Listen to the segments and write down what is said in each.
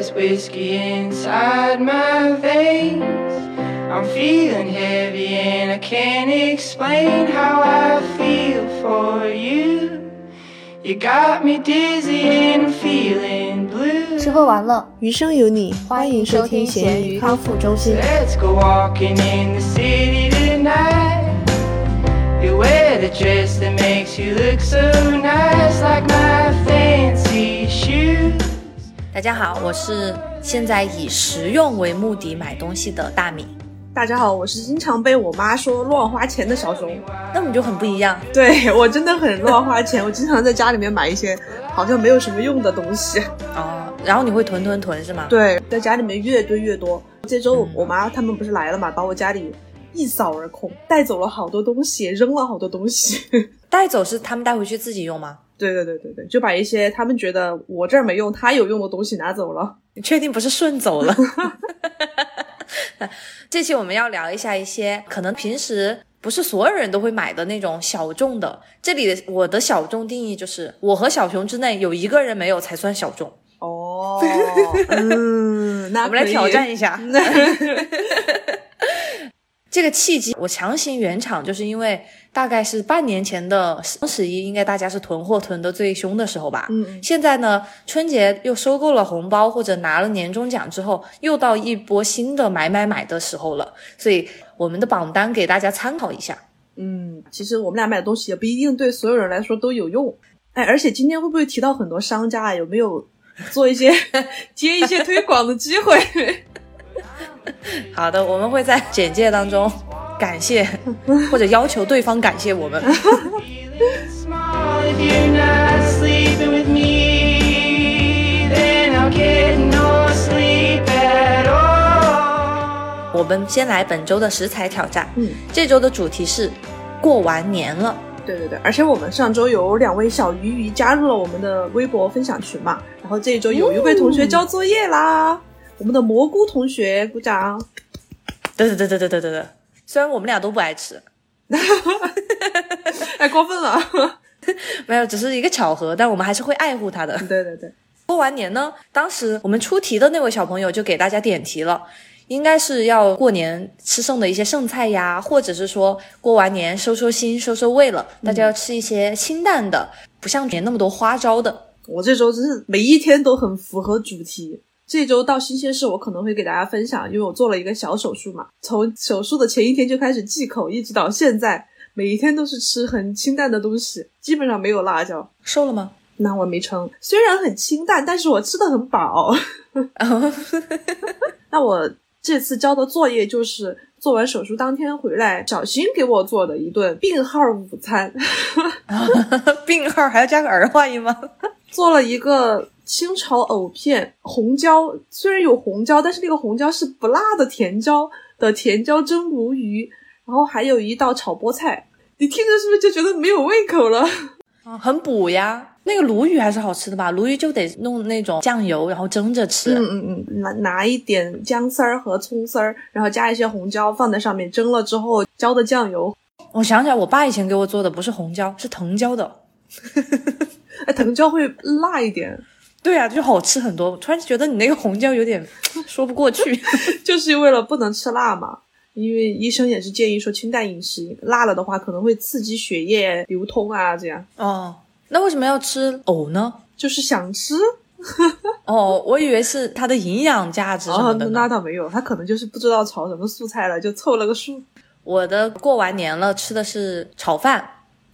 There's whiskey inside my veins. I'm feeling heavy and I can't explain how I feel for you. You got me dizzy and I'm feeling blue. 吃喝玩乐，余生有你，欢迎收听咸鱼康复中心。 Let's go walking in the city tonight. You wear the dress that makes you look so nice, like my fancy shoes. 大家好，我是现在以实用为目的买东西的大米。大家好，我是经常被我妈说乱花钱的小熊。那我们就很不一样。对我真的很乱花钱，我经常在家里面买一些好像没有什么用的东西。哦，然后你会囤囤囤是吗？对，在家里面越堆越多。这周我妈他们不是来了嘛，把我家里一扫而空，带走了好多东西，扔了好多东西。带走是他们带回去自己用吗？对对对对对，就把一些他们觉得我这儿没用，他有用的东西拿走了。你确定不是顺走了？这期我们要聊一下一些可能平时不是所有人都会买的那种小众的。这里的我的小众定义就是，我和小熊之内有一个人没有才算小众。哦，嗯，那我们来挑战一下。这个契机，我强行圆场，就是因为大概是半年前的双十一，应该大家是囤货囤的最凶的时候吧。嗯嗯现在呢，春节又收购了红包或者拿了年终奖之后，又到一波新的买买买的时候了。所以我们的榜单给大家参考一下。嗯，其实我们俩买的东西也不一定对所有人来说都有用。哎，而且今天会不会提到很多商家啊？有没有做一些 接一些推广的机会？好的，我们会在简介当中感谢 或者要求对方感谢我们。我们先来本周的食材挑战。嗯，这周的主题是过完年了。对对对，而且我们上周有两位小鱼鱼加入了我们的微博分享群嘛，然后这一周有一位同学交作业啦，我们的蘑菇同学鼓掌。对对对对对对对对，虽然我们俩都不爱吃，太 过分了。没有，只是一个巧合，但我们还是会爱护它的。对对对，过完年呢，当时我们出题的那位小朋友就给大家点题了，应该是要过年吃剩的一些剩菜呀，或者是说过完年收收心、收收胃了，大家要吃一些清淡的，不像年那么多花招的。我这周真是每一天都很符合主题。这周到新鲜事，我可能会给大家分享，因为我做了一个小手术嘛，从手术的前一天就开始忌口，一直到现在，每一天都是吃很清淡的东西，基本上没有辣椒。瘦了吗？那我没称，虽然很清淡，但是我吃的很饱。那我这次交的作业就是做完手术当天回来，小新给我做的一顿病号午餐，病号还要加个儿化音吗？做了一个清炒藕片，红椒虽然有红椒，但是那个红椒是不辣的甜椒的甜椒蒸鲈鱼，然后还有一道炒菠菜。你听着是不是就觉得没有胃口了？啊，很补呀。那个鲈鱼还是好吃的吧？鲈鱼就得弄那种酱油，然后蒸着吃。嗯嗯嗯，拿拿一点姜丝儿和葱丝儿，然后加一些红椒放在上面蒸了之后浇的酱油。我想起来，我爸以前给我做的不是红椒，是藤椒的。哎，藤椒会辣一点，对啊，就好吃很多。突然觉得你那个红椒有点 说不过去。就是为了不能吃辣嘛。因为医生也是建议说清淡饮食，辣了的话可能会刺激血液流通啊，这样哦，那为什么要吃藕呢？就是想吃 哦，我以为是它的营养价值什么的呢。那倒没有，他可能就是不知道炒什么素菜了，就凑了个数。我的过完年了，吃的是炒饭。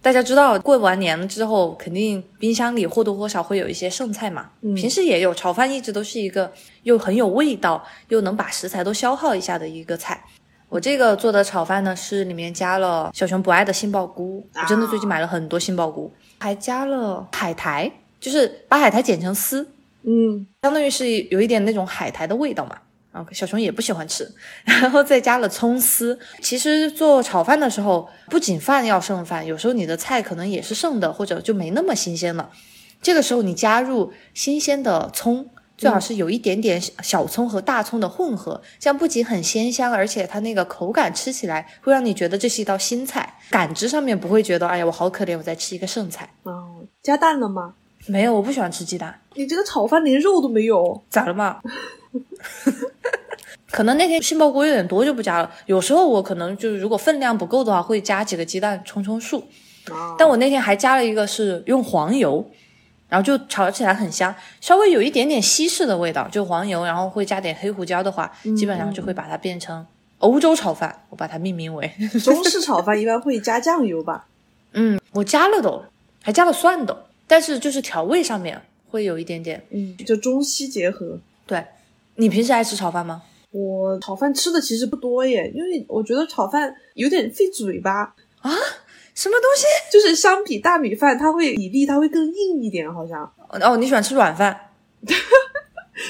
大家知道，过完年了之后，肯定冰箱里或多或少会有一些剩菜嘛。嗯平时也有，炒饭一直都是一个又很有味道，又能把食材都消耗一下的一个菜。我这个做的炒饭呢，是里面加了小熊不爱的杏鲍菇，我真的最近买了很多杏鲍菇，还加了海苔，就是把海苔剪成丝，嗯，相当于是有一点那种海苔的味道嘛。啊，小熊也不喜欢吃，然后再加了葱丝。其实做炒饭的时候，不仅饭要剩饭，有时候你的菜可能也是剩的，或者就没那么新鲜了。这个时候你加入新鲜的葱，最好是有一点点小葱和大葱的混合，这样不仅很鲜香，而且它那个口感吃起来会让你觉得这是一道新菜，感知上面不会觉得哎呀我好可怜，我在吃一个剩菜。哦，加蛋了吗？没有，我不喜欢吃鸡蛋，你这个炒饭连肉都没有，咋了嘛？可能那天杏鲍菇有点多就不加了。有时候我可能就是如果分量不够的话，会加几个鸡蛋充充数。啊但我那天还加了一个是用黄油，然后就炒起来很香，稍微有一点点西式的味道，就黄油，然后会加点黑胡椒的话，基本上就会把它变成欧洲炒饭，我把它命名为。中式炒饭一般会加酱油吧？嗯，我加了都，还加了蒜的，但是就是调味上面会有一点点。嗯，就中西结合。对，你平时爱吃炒饭吗？我炒饭吃的其实不多耶，因为我觉得炒饭有点费嘴巴啊，什么东西？就是相比大米饭，它会比例它会更硬一点，好像。哦，你喜欢吃软饭？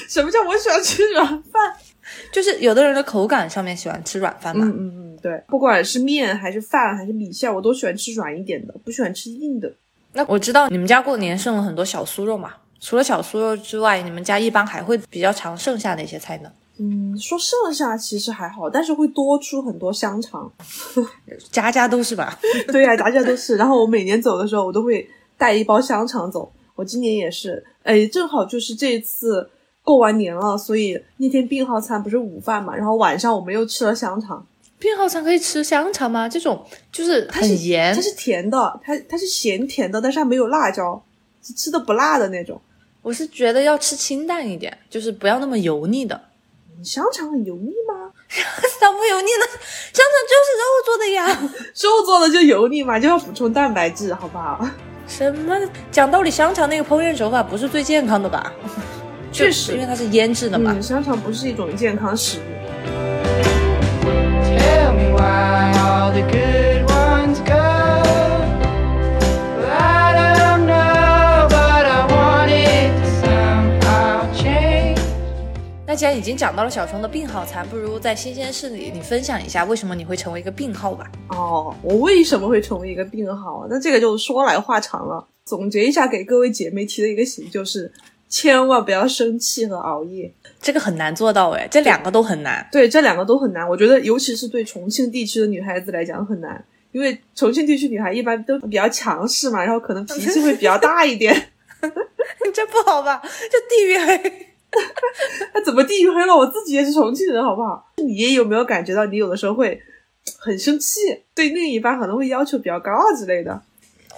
什么叫我喜欢吃软饭？就是有的人的口感上面喜欢吃软饭嘛。嗯嗯嗯，对，不管是面还是饭还是米线，我都喜欢吃软一点的，不喜欢吃硬的。那我知道你们家过年剩了很多小酥肉嘛，除了小酥肉之外，你们家一般还会比较常剩下哪些菜呢？嗯，说剩下其实还好，但是会多出很多香肠。家家都是吧？对呀、家家都是。然后我每年走的时候，我都会带一包香肠走。我今年也是，哎，正好就是这次过完年了，所以那天病号餐不是午饭嘛，然后晚上我们又吃了香肠。病号餐可以吃香肠吗？这种就是它是很盐它，是甜的，它它是咸甜的，但是它没有辣椒，是吃的不辣的那种。我是觉得要吃清淡一点，就是不要那么油腻的。香肠很油腻吗？咋不油腻呢？香肠就是肉做的呀。肉做的就油腻嘛，就要补充蛋白质，好不好？什么？讲道理，香肠那个烹饪手法不是最健康的吧？确实因为它是腌制的嘛。嗯，香肠不是一种健康食物。Tell me why all the good ones go. 既然已经讲到了小熊的病号餐，不如在新鲜事里你分享一下为什么你会成为一个病号吧？哦，我为什么会成为一个病号？那这个就说来话长了。总结一下，给各位姐妹提的一个醒就是，千万不要生气和熬夜。这个很难做到哎，这两个都很难。对，这两个都很难。我觉得，尤其是对重庆地区的女孩子来讲很难，因为重庆地区女孩一般都比较强势嘛，然后可能脾气会比较大一点。这不好吧？这地域黑。那怎么地域黑了？我自己也是重庆人，好不好？你也有没有感觉到，你有的时候会很生气，对另一半可能会要求比较高啊之类的？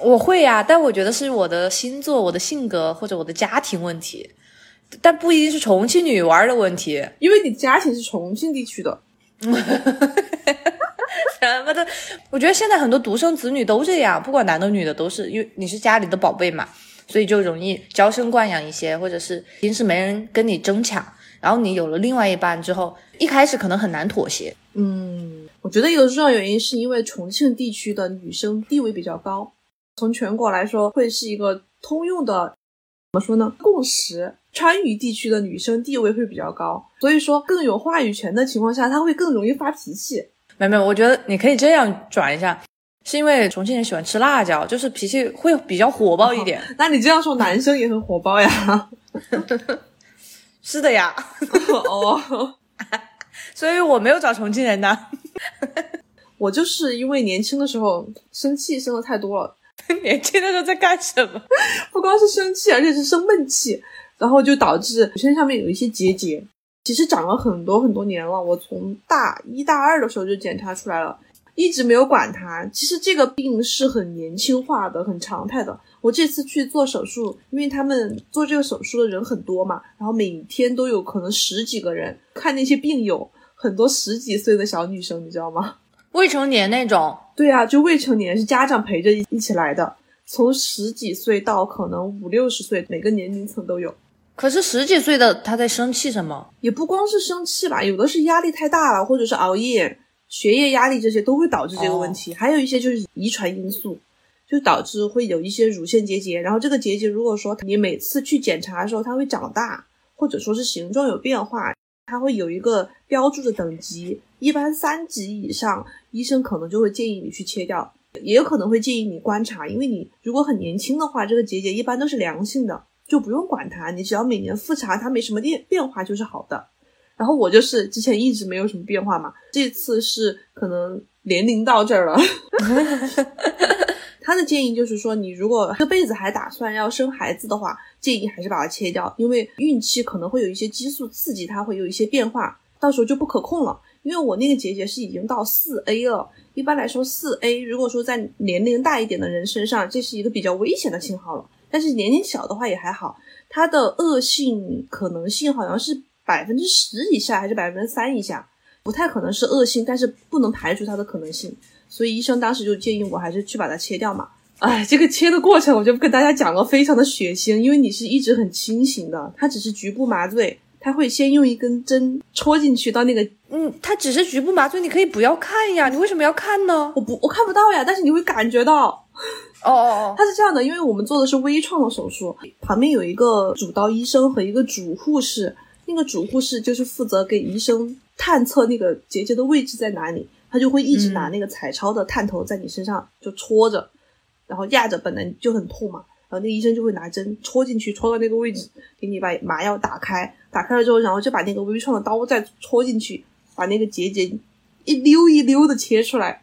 我会呀、但我觉得是我的星座、我的性格或者我的家庭问题，但不一定是重庆女娃儿的问题。因为你家庭是重庆地区的，什么的，我觉得现在很多独生子女都这样，不管男的女的都是，因为你是家里的宝贝嘛，所以就容易娇生惯养一些，或者是平时没人跟你争抢，然后你有了另外一半之后，一开始可能很难妥协。嗯，我觉得一个重要原因是因为重庆地区的女生地位比较高，从全国来说会是一个通用的，怎么说呢？共识。川渝地区的女生地位会比较高，所以说更有话语权的情况下，她会更容易发脾气。没有没有，我觉得你可以这样转一下，是因为重庆人喜欢吃辣椒，就是脾气会比较火爆一点。那你这样说，男生也很火爆呀？是的呀，哦，所以我没有找重庆人呐。我就是因为年轻的时候生气生的太多了，年轻的时候在干什么？不光是生气，而且是生闷气，然后就导致身上面有一些结节。其实长了很多很多年了，我从大一大二的时候就检查出来了，一直没有管它。其实这个病是很年轻化的，很常态的。我这次去做手术，因为他们做这个手术的人很多嘛，然后每天都有可能十几个人看那些病友，很多十几岁的小女生，你知道吗？未成年那种，对啊，就未成年是家长陪着一起来的，从十几岁到可能五六十岁，每个年龄层都有。可是十几岁的他在生气什么？也不光是生气吧，有的是压力太大了，或者是熬夜、学业压力这些都会导致这个问题。还有一些就是遗传因素，就导致会有一些乳腺结节。然后这个结节如果说你每次去检查的时候它会长大，或者说是形状有变化，它会有一个标注的等级，一般三级以上，医生可能就会建议你去切掉，也有可能会建议你观察，因为你如果很年轻的话，这个结节一般都是良性的。就不用管它，你只要每年复查，它没什么变变化就是好的。然后我就是之前一直没有什么变化嘛，这次是可能年龄到这儿了。他的建议就是说，你如果这辈子还打算要生孩子的话，建议还是把它切掉，因为孕期可能会有一些激素刺激，它会有一些变化，到时候就不可控了。因为我那个结节是已经到四 A 了，一般来说四 A 如果说在年龄大一点的人身上，这是一个比较危险的信号了。但是年龄小的话也还好，它的恶性可能性好像是百分之十以下还是百分之三以下，不太可能是恶性，但是不能排除它的可能性。所以医生当时就建议我还是去把它切掉嘛。哎，这个切的过程我就不跟大家讲了，非常的血腥，因为你是一直很清醒的，它只是局部麻醉。他会先用一根针戳进去到那个，嗯，他只是局部麻醉，你可以不要看呀，你为什么要看呢？我不，我看不到呀，但是你会感觉到。哦哦哦，他是这样的，因为我们做的是微创的手术，旁边有一个主刀医生和一个主护士，那个主护士就是负责给医生探测那个结节的位置在哪里，他就会一直拿那个彩超的探头在你身上就戳着，然后压着，本来就很痛嘛。然后那医生就会拿针戳进去，戳到那个位置，给你把麻药打开，打开了之后，然后就把那个微创的刀再戳进去，把那个结节一溜一溜的切出来，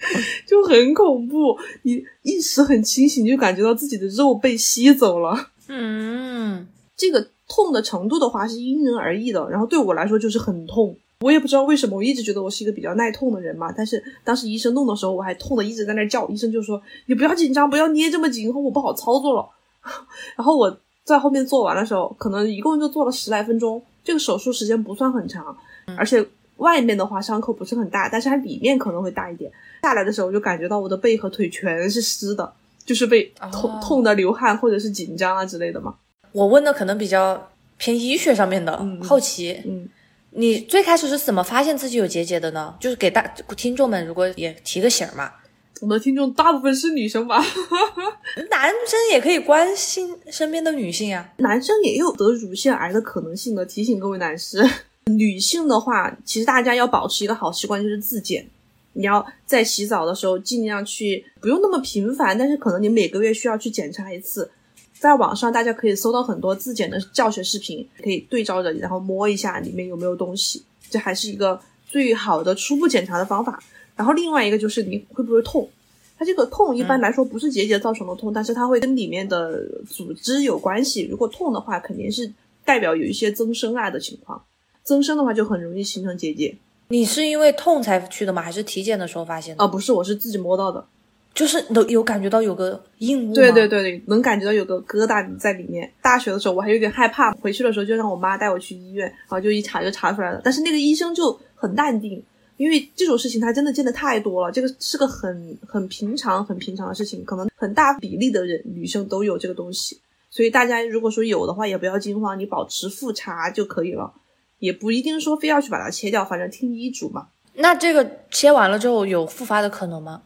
就很恐怖。你意识很清醒，就感觉到自己的肉被吸走了。嗯，这个痛的程度的话是因人而异的，然后对我来说就是很痛。我也不知道为什么，我一直觉得我是一个比较耐痛的人嘛。但是当时医生弄的时候，我还痛的一直在那叫。医生就说：“你不要紧张，不要捏这么紧，以后我不好操作了。”然后我在后面做完的时候，可能一共就做了十来分钟。这个手术时间不算很长，而且外面的话伤口不是很大，但是它里面可能会大一点。下来的时候，我就感觉到我的背和腿全是湿的，就是被痛痛的流汗或者是紧张啊之类的嘛。我问的可能比较偏医学上面的，好奇。嗯。你最开始是怎么发现自己有结节的呢？就是给大听众们，如果也提个醒嘛。我们的听众大部分是女生吧？男生也可以关心身边的女性啊。男生也有得乳腺癌的可能性的，提醒各位男士。女性的话，其实大家要保持一个好习惯，就是自检。你要在洗澡的时候尽量去，不用那么频繁，但是可能你每个月需要去检查一次。在网上，大家可以搜到很多自检的教学视频，可以对照着，然后摸一下里面有没有东西，这还是一个最好的初步检查的方法。然后另外一个就是你会不会痛？它这个痛一般来说不是结节造成的痛，但是它会跟里面的组织有关系。如果痛的话，肯定是代表有一些增生啊的情况，增生的话就很容易形成结节。你是因为痛才去的吗？还是体检的时候发现的？啊，不是，我是自己摸到的。就是能有感觉到有个硬物，对对对对，能感觉到有个疙瘩在里面。大学的时候我还有点害怕，回去的时候就让我妈带我去医院，然后就一查就查出来了。但是那个医生就很淡定，因为这种事情他真的见的太多了，这个是个很很平常很平常的事情，可能很大比例的人女生都有这个东西，所以大家如果说有的话也不要惊慌，你保持复查就可以了，也不一定说非要去把它切掉，反正听医嘱嘛。那这个切完了之后有复发的可能吗？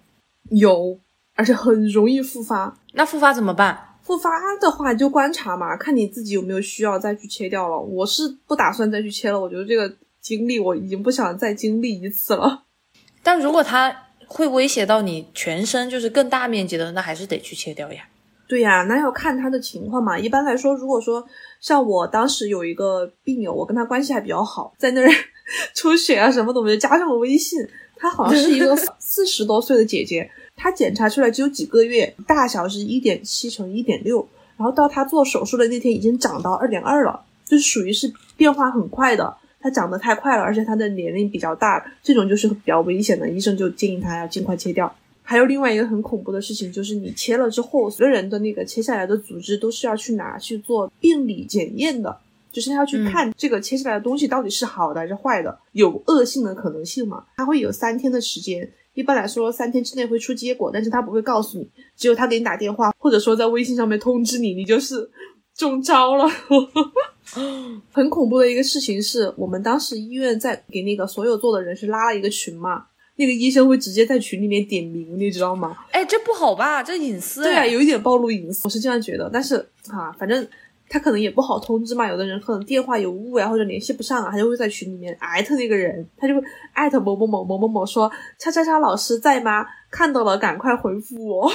有，而且很容易复发。那复发怎么办？复发的话就观察嘛，看你自己有没有需要再去切掉了。我是不打算再去切了，我觉得这个经历我已经不想再经历一次了。但如果它会威胁到你全身，就是更大面积的，那还是得去切掉呀。对呀，那要看他的情况嘛。一般来说，如果说像我当时有一个病友，我跟他关系还比较好，在那儿 出血啊什么的，我就加上了微信。她好像是一个 四十多岁的姐姐，她检查出来只有几个月，大小是一点七乘一点六，然后到他做手术的那天已经长到二点二了，就是属于是变化很快的。他长得太快了，而且他的年龄比较大，这种就是比较危险的，医生就建议他要尽快切掉。还有另外一个很恐怖的事情，就是你切了之后，所有人的那个切下来的组织都是要去拿去做病理检验的。就是他要去看这个切下来的东西到底是好的还是坏的，有恶性的可能性嘛？他会有三天的时间，一般来说三天之内会出结果，但是他不会告诉你，只有他给你打电话，或者说在微信上面通知你，你就是中招了。很恐怖的一个事情是我们当时医院在给那个所有做的人是拉了一个群嘛，那个医生会直接在群里面点名，你知道吗？哎，这不好吧？这隐私。对啊，有一点暴露隐私，我是这样觉得。但是啊，反正。他可能也不好通知嘛，有的人可能电话有误呀，或者联系不上啊，他就会在群里面艾特那个人，他就会艾特某某某某某某说叉叉叉老师在吗？看到了赶快回复我。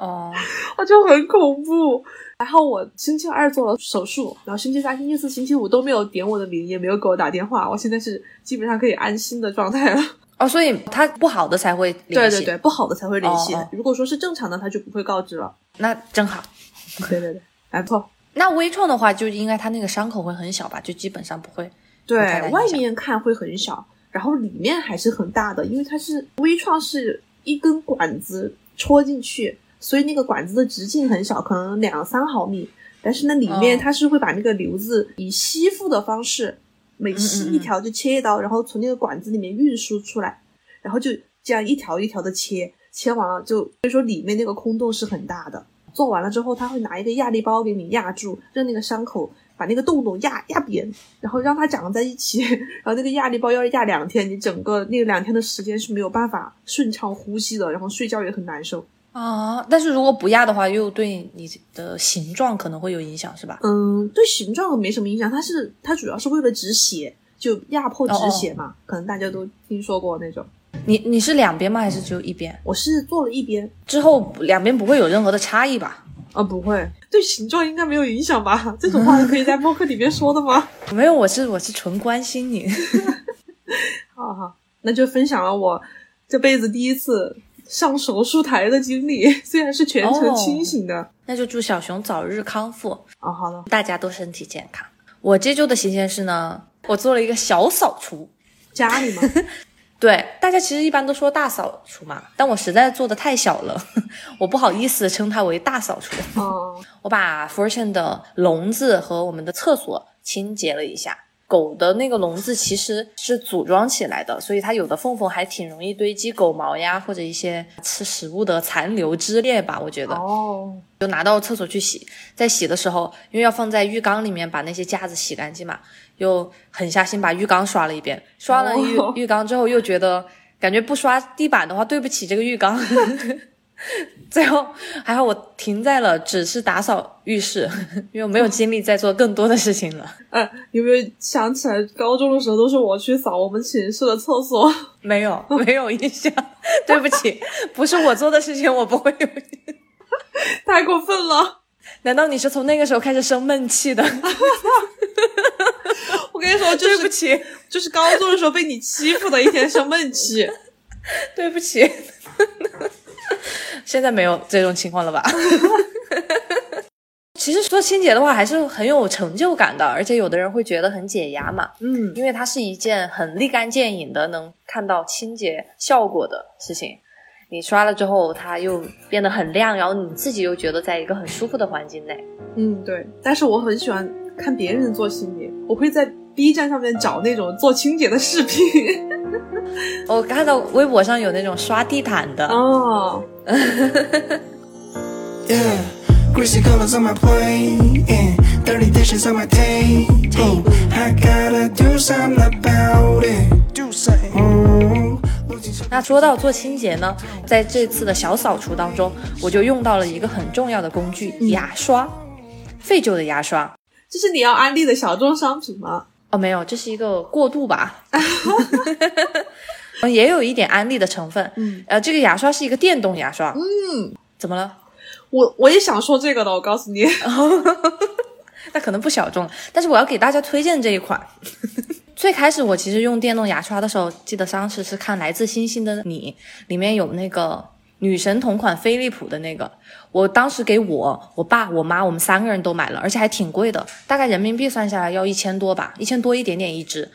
哦，我就很恐怖。然后我星期二做了手术，然后星期三、星期四、星期五都没有点我的名，也没有给我打电话，我现在是基本上可以安心的状态了。哦，所以他不好的才会联系，对对对，不好的才会联系。如果说是正常的，他就不会告知了。那正好。对对对。没错。那微创的话，就应该它那个伤口会很小吧，就基本上不会。对外面看会很小，然后里面还是很大的，因为它是微创是一根管子戳进去，所以那个管子的直径很小，可能两三毫米。但是那，里面哦它是会把那个瘤子以吸附的方式，每吸一条就切一刀，然后从那个管子里面运输出来，然后就这样一条一条的切，切完了就所以说里面那个空洞是很大的。做完了之后，他会拿一个压力包给你压住，让那个伤口把那个洞洞压压扁，然后让它长在一起。然后那个压力包要压两天，你整个那个两天的时间是没有办法顺畅呼吸的，然后睡觉也很难受。啊，但是如果不压的话，又对你的形状可能会有影响，是吧？嗯，对形状没什么影响，它是它主要是为了止血，就压迫止血嘛，可能大家都听说过那种。你你是两边吗？还是只有一边？我是做了一边，之后两边不会有任何的差异吧？啊，不会，对形状应该没有影响吧？这种话是可以在播客里面说的吗？没有，我是我是纯关心你。好好，那就分享了我这辈子第一次上手术台的经历，虽然是全程清醒的。那就祝小熊早日康复，哦，好的，大家都身体健康。我这周的新鲜事呢，我做了一个小扫除。家里嘛，对，大家其实一般都说大扫除嘛，但我实在做的太小了，我不好意思称它为大扫除。哦，我把 Fortune 的笼子和我们的厕所清洁了一下。狗的那个笼子其实是组装起来的，所以它有的缝缝还挺容易堆积狗毛呀，或者一些吃食物的残留之列吧。我觉得，哦，就拿到厕所去洗。在洗的时候，因为要放在浴缸里面把那些架子洗干净嘛，又狠下心把浴缸刷了一遍。刷了浴、哦浴缸之后，又觉得感觉不刷地板的话对不起这个浴缸。最后还好我停在了只是打扫浴室，因为我没有精力再做更多的事情了。哎，有没有想起来高中的时候都是我去扫我们寝室的厕所？没有，没有印象，对不起，不是我做的事情，我不会有。太过分了！难道你是从那个时候开始生闷气的？我跟你说，就是对不起，就是高中的时候被你欺负的一天生闷气。对不起。现在没有这种情况了吧？其实说清洁的话，还是很有成就感的，而且有的人会觉得很解压嘛，嗯，因为它是一件很立竿见影的，能看到清洁效果的事情。你刷了之后，它又变得很亮，然后你自己又觉得在一个很舒服的环境内。嗯，对。但是我很喜欢看别人做清洁，我会在 B 站上面找那种做清洁的视频。我看到微博上有那种刷地毯的，哦，Yeah, greasy colors on my plate, and dirty dishes on my table. I gotta do something about it. Do something. Mm. 那说到做清洁呢，在这次的小扫除当中，我就用到了一个很重要的工具——牙刷，废旧的牙刷。这是你要安利的小众商品吗？哦，没有，这是一个过渡吧。也有一点安利的成分。嗯，呃，这个牙刷是一个电动牙刷。嗯，怎么了？我我也想说这个的，我告诉你。那可能不小众，但是我要给大家推荐这一款。最开始我其实用电动牙刷的时候，记得当时是看《来自星星的你》，里面有那个女神同款飞利浦的那个，我当时给我、我爸、我妈，我们三个人都买了，而且还挺贵的，大概人民币算下来要一千多吧，一千多一点点一支。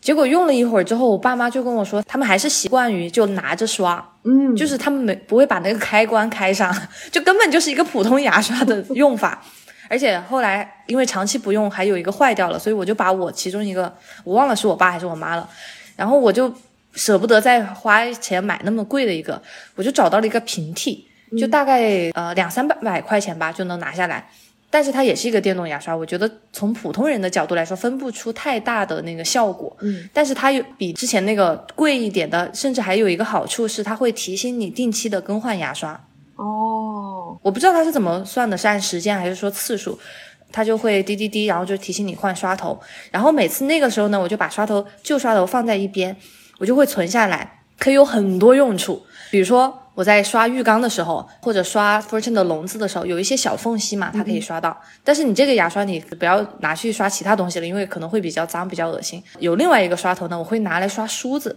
结果用了一会儿之后，我爸妈就跟我说，他们还是习惯于就拿着刷，嗯，就是他们没不会把那个开关开上，就根本就是一个普通牙刷的用法。而且后来因为长期不用，还有一个坏掉了，所以我就把我其中一个我忘了是我爸还是我妈了，然后我就舍不得再花钱买那么贵的一个，我就找到了一个平替，就大概呃两三百百块钱吧就能拿下来。但是它也是一个电动牙刷，我觉得从普通人的角度来说，分不出太大的那个效果。嗯，但是它有比之前那个贵一点的，甚至还有一个好处是，它会提醒你定期的更换牙刷。哦，我不知道它是怎么算的，是按时间还是说次数？它就会滴滴滴，然后就提醒你换刷头。然后每次那个时候呢，我就把刷头旧刷头放在一边，我就会存下来，可以有很多用处。比如说我在刷浴缸的时候，或者刷 Fortune 的笼子的时候，有一些小缝隙嘛，它可以刷到。但是你这个牙刷你不要拿去刷其他东西了，因为可能会比较脏、比较恶心。有另外一个刷头呢，我会拿来刷梳子，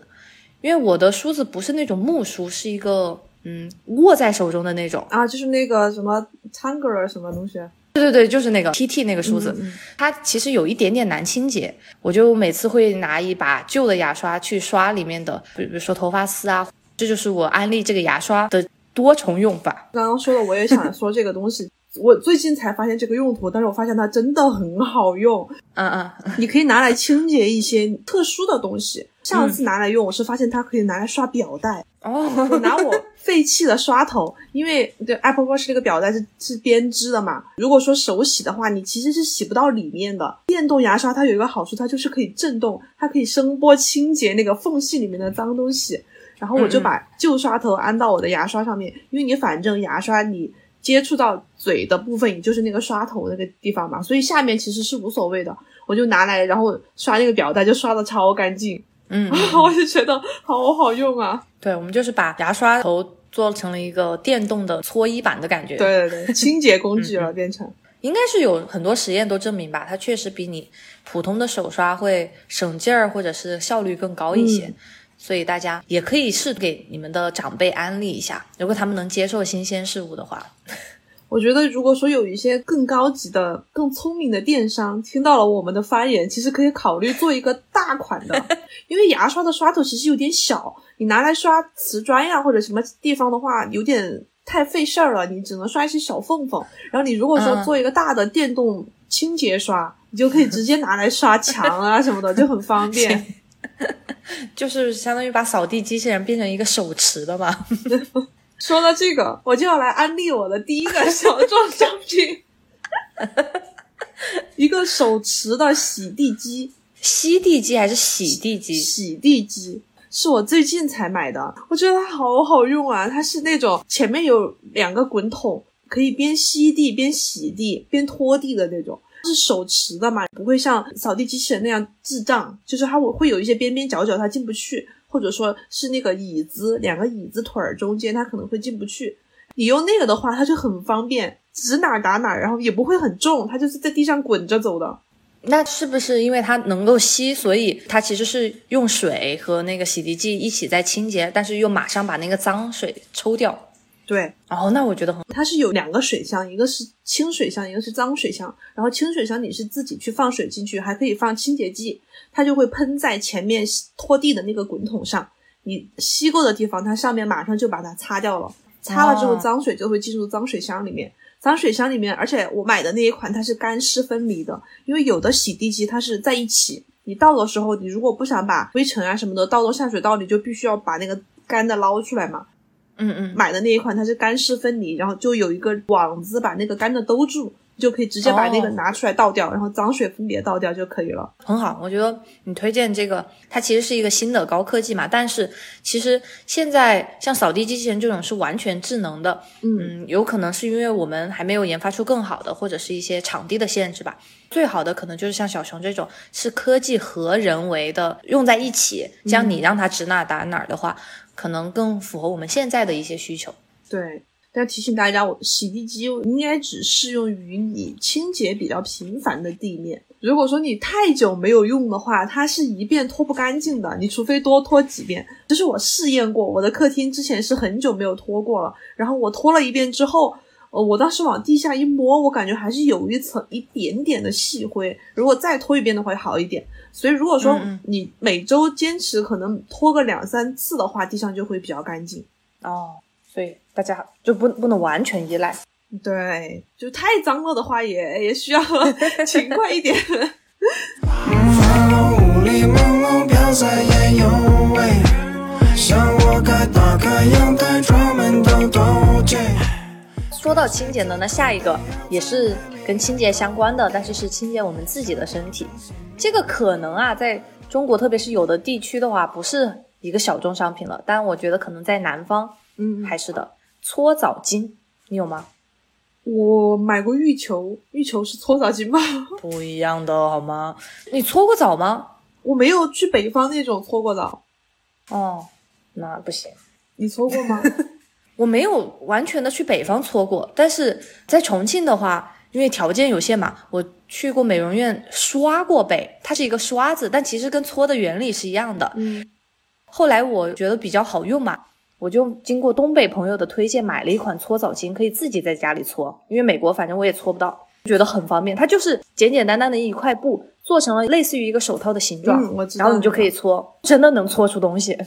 因为我的梳子不是那种木梳，是一个嗯握在手中的那种。啊，就是那个什么 Tanger 什么东西，对对对，就是那个 TT 那个梳子，它其实有一点点难清洁，我就每次会拿一把旧的牙刷去刷里面的，比如说头发丝啊，这就是我安利这个牙刷的多重用法。刚刚说的，我也想 说这个东西，我最近才发现这个用途，但是我发现它真的很好用。嗯嗯，你可以拿来清洁一些特殊的东西。上次拿来用，我是发现它可以拿来刷表带。哦，我拿我 废弃的刷头，因为对 Apple Watch 这个表带是是编织的嘛。如果说手洗的话，你其实是洗不到里面的。电动牙刷它有一个好处，它就是可以震动，它可以声波清洁那个缝隙里面的脏东西。然后我就把旧刷头安到我的牙刷上面，因为你反正牙刷你接触到嘴的部分，也就是那个刷头那个地方嘛，所以下面其实是无所谓的。我就拿来，然后刷那个表带，就刷的超干净。嗯，我就觉得好好用啊。对，我们就是把牙刷头做成了一个电动的搓衣板的感觉。对对对，清洁工具了 变成。应该是有很多实验都证明吧，它确实比你普通的手刷会省劲儿，或者是效率更高一些。所以大家也可以试给你们的长辈安利一下，如果他们能接受新鲜事物的话。我觉得，如果说有一些更高级的、更聪明的电商听到了我们的发言，其实可以考虑做一个大款的，因为牙刷的刷头其实有点小，你拿来刷瓷砖呀或者什么地方的话，有点太费事儿了，你只能刷一些小缝缝。然后你如果说做一个大的电动清洁刷，你就可以直接拿来刷墙啊 什么的，就很方便。就是相当于把扫地机器人变成一个手持的嘛。说到这个，我就要来安利我的第一个小众商品，一个手持的洗地机，吸地机还是洗地机？洗地机是我最近才买的，我觉得它好好用啊！它是那种前面有两个滚筒，可以边吸地边洗地边拖地的那种，是手持的嘛，不会像扫地机器人那样智障，就是它会有一些边边角角它进不去。或者说是那个椅子，两个椅子腿儿中间，它可能会进不去。你用那个的话，它就很方便，指哪打哪，然后也不会很重，它就是在地上滚着走的。那是不是因为它能够吸，所以它其实是用水和那个洗涤剂一起在清洁，但是又马上把那个脏水抽掉？对。哦，那我觉得很，它是有两个水箱，一个是清水箱，一个是脏水箱。然后清水箱你是自己去放水进去，还可以放清洁剂。它就会喷在前面拖地的那个滚筒上，你吸过的地方，它上面马上就把它擦掉了。擦了之后，脏水就会进入脏水箱里面。脏水箱里面，而且我买的那一款它是干湿分离的，因为有的洗地机它是在一起，你倒的时候，你如果不想把灰尘啊什么的倒到下水道里，就必须要把那个干的捞出来嘛。嗯嗯，买的那一款它是干湿分离，然后就有一个网子把那个干的兜住。就可以直接把那个拿出来倒掉，然后脏水分别倒掉就可以了。很好，我觉得你推荐这个，它其实是一个新的高科技嘛。但是其实现在像扫地机器人这种是完全智能的，嗯，有可能是因为我们还没有研发出更好的，或者是一些场地的限制吧。最好的可能就是像小熊这种是科技和人为的用在一起，像你让它指哪打哪的话，可能更符合我们现在的一些需求。对。但提醒大家，我洗地机应该只适用于你清洁比较频繁的地面。如果说你太久没有用的话，它是一遍拖不干净的。你除非多拖几遍。就是我试验过，我的客厅之前是很久没有拖过了。然后我拖了一遍之后，呃，我当时往地下一摸，我感觉还是有一层一点点的细灰。如果再拖一遍的话，好一点。所以如果说你每周坚持可能拖个两三次的话，地上就会比较干净。哦。所以大家就不不能完全依赖，对，就太脏了的话也也需要 勤快一点。说到清洁呢，那下一个也是跟清洁相关的，但是是清洁我们自己的身体。这个可能啊，在中国特别是有的地区的话，不是一个小众商品了，但我觉得可能在南方。嗯，还是的，搓澡巾你有吗？我买过浴球，浴球是搓澡巾吗？不一样的好吗？你搓过澡吗？我没有去北方那种搓过澡。哦，那不行。你搓过吗？我没有完全的去北方搓过，但是在重庆的话，因为条件有限嘛，我去过美容院刷过背，它是一个刷子，但其实跟搓的原理是一样的。嗯，后来我觉得比较好用嘛。我就经过东北朋友的推荐买了一款搓澡巾，可以自己在家里搓，因为美国反正我也搓不到。觉得很方便。它就是简简单单的一块布，做成了类似于一个手套的形状，然后你就可以搓，真的能搓出东西。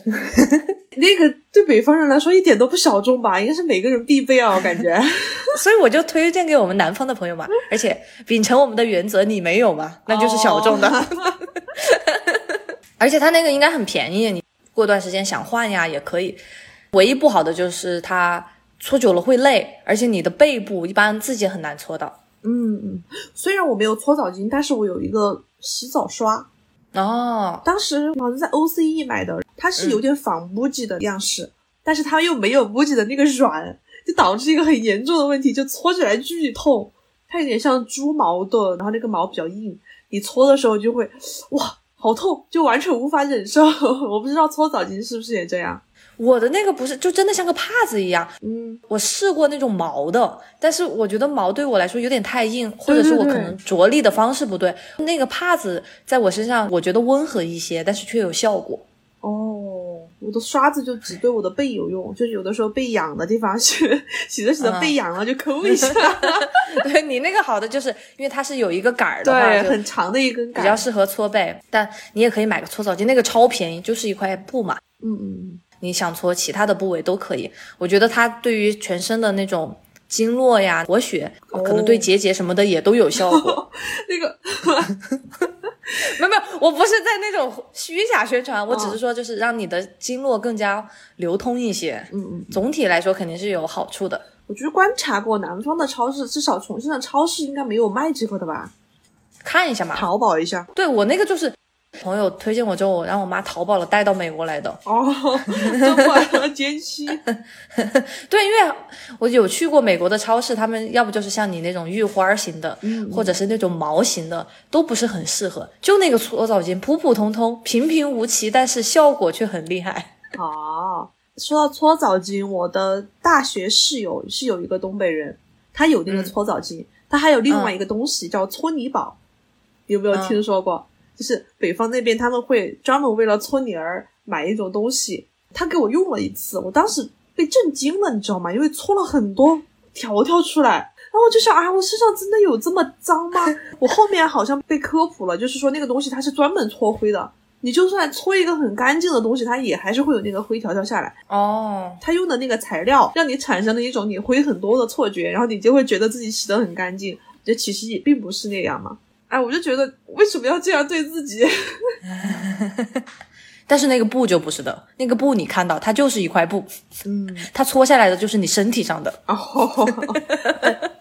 那个对北方人来说一点都不小众吧？应该是每个人必备啊，我感觉。所以我就推荐给我们南方的朋友嘛，而且秉承我们的原则，你没有嘛，那就是小众的。而且它那个应该很便宜，你过段时间想换呀也可以。唯一不好的就是它搓久了会累，而且你的背部一般自己很难搓到。嗯嗯，虽然我没有搓澡巾，但是我有一个洗澡刷，哦，当时好像在 OCE 买的，它是有点仿 MUJI 的样式，但是它又没有 MUJI 的那个软，就导致一个很严重的问题，就搓起来巨痛。它有点像猪毛的，然后那个毛比较硬，你搓的时候就会哇好痛，就完全无法忍受。我不知道搓澡巾是不是也这样？我的那个不是，就真的像个帕子一样。嗯，我试过那种毛的，但是我觉得毛对我来说有点太硬，或者是我可能着力的方式不对。那个帕子在我身上，我觉得温和一些，但是却有效果。哦，我的刷子就只对我的背有用，就是有的时候背痒的地方洗 洗着洗着嗯背痒了就抠一下，对你那个好的，就是因为它是有一个杆儿的话，对，很长的一根杆，比较适合搓背。但你也可以买个搓澡巾，那个超便宜，就是一块布嘛。嗯嗯你想搓其他的部位都可以。我觉得它对于全身的那种经络呀、活血，哦可能对结节什么的也都有效果。嗯，那个 没有没有，我不是在那种虚假宣传，我只哦是说就是让你的经络更加流通一些。嗯嗯，总体来说肯定是有好处的。我就是观察过南方的超市，至少重庆的超市应该没有卖这个的吧？看一下嘛，淘宝一下。对我那个就是朋友推荐我之后，我让我妈淘宝了带到美国来的。哦，这么奸妻。对，因为我有去过美国的超市，他们要不就是像你那种玉花型的，嗯或者是那种毛型的，都不是很适合。就那个搓澡巾，普普通通、平平无奇，但是效果却很厉害。哦，说到搓澡巾，我的大学室友是有一个东北人，他有那个搓澡巾，他还有另外一个东西叫搓泥宝，有没有嗯听说过？就是北方那边他们会专门为了搓泥儿买一种东西，他给我用了一次，我当时被震惊了，你知道吗？因为搓了很多条条出来。然后我就想啊，我身上真的有这么脏吗？我后面好像被科普了，就是说那个东西它是专门搓灰的，你就算搓一个很干净的东西，它也还是会有那个灰条条下来。哦，它用的那个材料让你产生了一种你灰很多的错觉，然后你就会觉得自己洗得很干净，这其实也并不是那样嘛。哎，我就觉得为什么要这样对自己？但是那个布就不是的，那个布你看到它就是一块布，嗯，它搓下来的就是你身体上的。哦，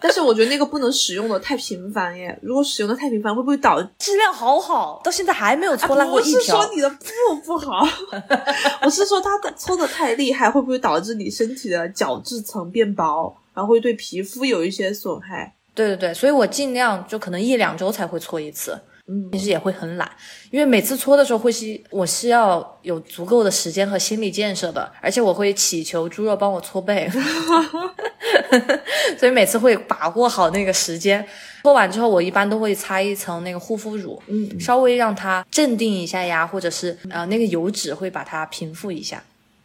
但是我觉得那个不能使用的太频繁耶，如果使用的太频繁，会不会导致？质量好好，到现在还没有搓烂过一条。不是说你的布不好，我是说它的搓的太厉害，会不会导致你身体的角质层变薄，然后会对皮肤有一些损害？对对对，所以我尽量就可能一两周才会搓一次。嗯其实也会很懒，因为每次搓的时候会是我是要有足够的时间和心理建设的，而且我会祈求猪肉帮我搓背，所以每次会把握好那个时间。搓完之后，我一般都会擦一层那个护肤乳，嗯，稍微让它镇定一下呀，或者是呃那个油脂会把它平复一下。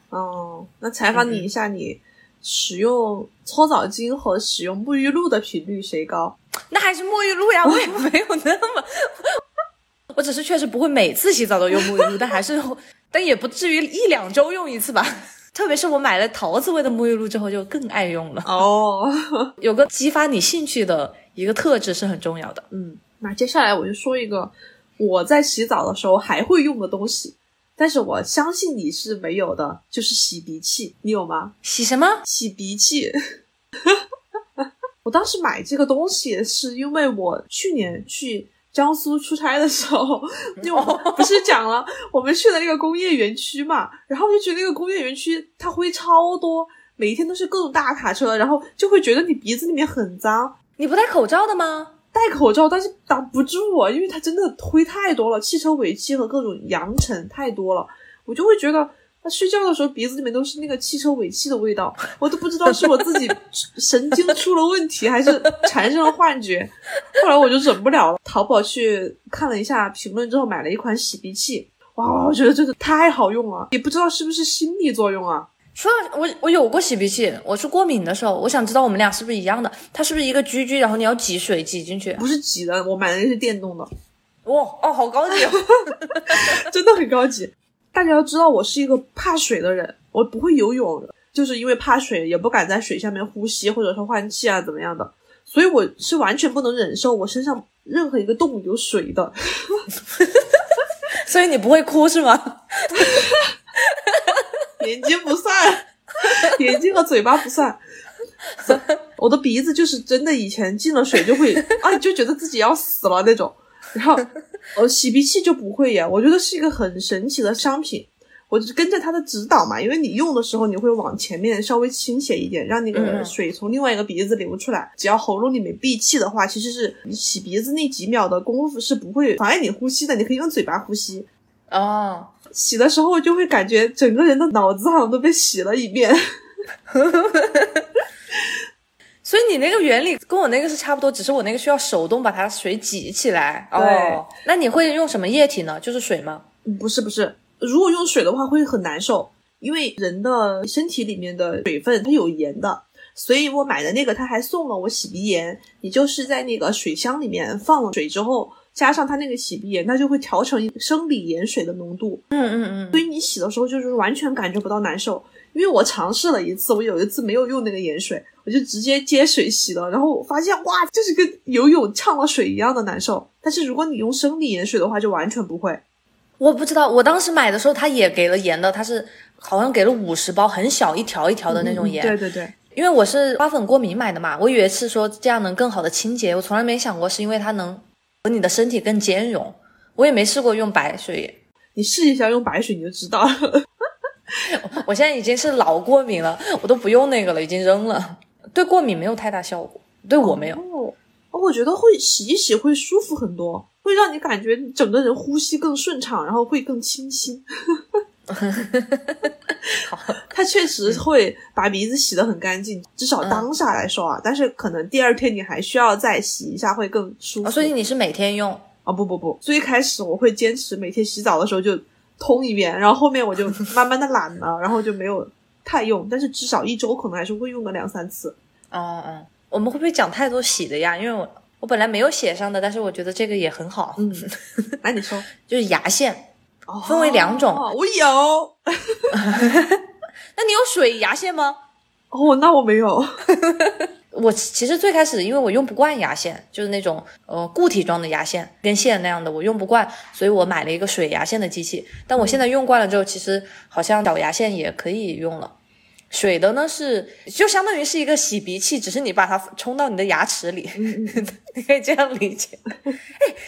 哦，那采访你一下，你使用搓澡巾和使用沐浴露的频率谁高？那还是沐浴露呀，我也没有那么，我只是确实不会每次洗澡都用沐浴露，但还是，但也不至于一两周用一次吧。特别是我买了桃子味的沐浴露之后，就更爱用了。哦，有个激发你兴趣的一个特质是很重要的。嗯，那接下来我就说一个我在洗澡的时候还会用的东西，但是我相信你是没有的，就是洗鼻器，你有吗？洗什么？洗鼻器。我当时买这个东西是因为我去年去江苏出差的时候，因为我不是讲了我们去的那个工业园区嘛，然后我就觉得那个工业园区它灰超多，每一天都是各种大卡车，然后就会觉得你鼻子里面很脏。你不戴口罩的吗？戴口罩，但是挡不住啊，因为它真的灰太多了，汽车尾气和各种扬尘太多了，我就会觉得，他睡觉的时候鼻子里面都是那个汽车尾气的味道，我都不知道是我自己神经出了问题，还是产生了幻觉。后来我就忍不了了，淘宝去看了一下评论之后，买了一款洗鼻器。哇，我觉得真的太好用了，也不知道是不是心理作用啊。说到我，我有过洗鼻器，我是过敏的时候，我想知道我们俩是不是一样的？它是不是一个居居，然后你要挤水挤进去？不是挤的，我买的那是电动的。哇哦，好高级，哦 真的很高级。大家要知道，我是一个怕水的人，我不会游泳，就是因为怕水，也不敢在水下面呼吸或者说换气啊怎么样的，所以我是完全不能忍受我身上任何一个洞有水的。所以你不会哭是吗？眼睛不算，眼睛和嘴巴不算。我的鼻子就是真的，以前进了水就会啊，就觉得自己要死了那种。然后，呃，洗鼻器就不会呀。我觉得是一个很神奇的商品。我就跟着它的指导嘛，因为你用的时候你会往前面稍微倾斜一点，让那个水从另外一个鼻子流出来。只要喉咙里面闭气的话，其实是你洗鼻子那几秒的功夫是不会妨碍你呼吸的。你可以用嘴巴呼吸。哦，洗的时候就会感觉整个人的脑子好像都被洗了一遍。所以你那个原理跟我那个是差不多，只是我那个需要手动把它水挤起来。哦，那你会用什么液体呢？就是水吗？不是，不是。如果用水的话会很难受，因为人的身体里面的水分它有盐的，所以我买的那个他还送了我洗鼻盐。你就是在那个水箱里面放了水之后，加上它那个洗鼻盐，它就会调成生理盐水的浓度。嗯嗯嗯。所以你洗的时候就是完全感觉不到难受。因为我尝试了一次，我有一次没有用那个盐水，我就直接接水洗了，然后我发现哇，就是跟游泳呛了水一样的难受。但是如果你用生理盐水的话，就完全不会。我不知道，我当时买的时候他也给了盐的，他是好像给了五十包，很小一条一条的那种盐。对对对，因为我是花粉过敏买的嘛，我以为是说这样能更好的清洁，我从来没想过是因为它能和你的身体更兼容。我也没试过用白水，你试一下用白水你就知道了。我现在已经是老过敏了，我都不用那个了，已经扔了。对过敏没有太大效果，对我没有。哦，我觉得会洗一洗会舒服很多。会让你感觉整个人呼吸更顺畅，然后会更清新。好，它确实会把鼻子洗得很干净，至少当下来说啊。但是可能第二天你还需要再洗一下，会更舒服。所以你是每天用？啊不不不，最开始我会坚持每天洗澡的时候就通一遍，然后后面我就 慢慢的懒了，然后就没有太用。但是至少一周可能还是会用个两三次。哦哦，我们会不会讲太多洗的呀？因为我。我本来没有写上的，但是我觉得这个也很好。嗯，那你说，就是牙线，分为两种。我有，那你有水牙线吗？哦，那我没有。我其实最开始因为我用不惯牙线，就是那种呃固体状的牙线跟线那样的，我用不惯，所以我买了一个水牙线的机器。但我现在用惯了之后，其实好像小牙线也可以用了。水的呢是就相当于是一个洗鼻器，只是你把它冲到你的牙齿里，你可以这样理解。哎，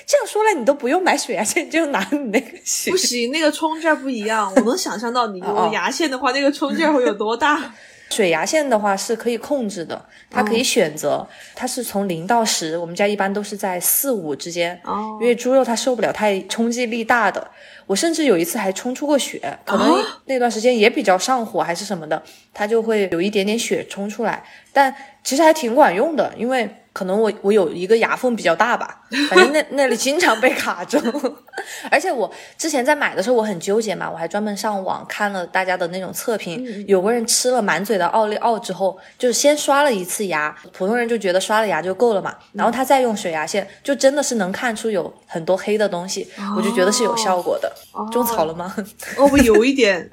这样说来你都不用买水牙线，就拿你那个洗。不行，那个冲劲儿不一样。我能想象到你 用牙线的话，那个冲劲儿会有多大。水牙线的话是可以控制的，它可以选择，它是从零到十，我们家一般都是在四五之间，因为猪肉它受不了太冲击力大的。我甚至有一次还冲出过血，可能那段时间也比较上火还是什么的，它就会有一点点血冲出来，但其实还挺管用的，因为。可能我我有一个牙缝比较大吧，反正那那里经常被卡住，而且我之前在买的时候我很纠结嘛，我还专门上网看了大家的那种测评，有个人吃了满嘴的奥利奥之后，就是先刷了一次牙，普通人就觉得刷了牙就够了嘛，然后他再用水牙线，就真的是能看出有很多黑的东西，我就觉得是有效果的。种草了吗？哦，我有一点，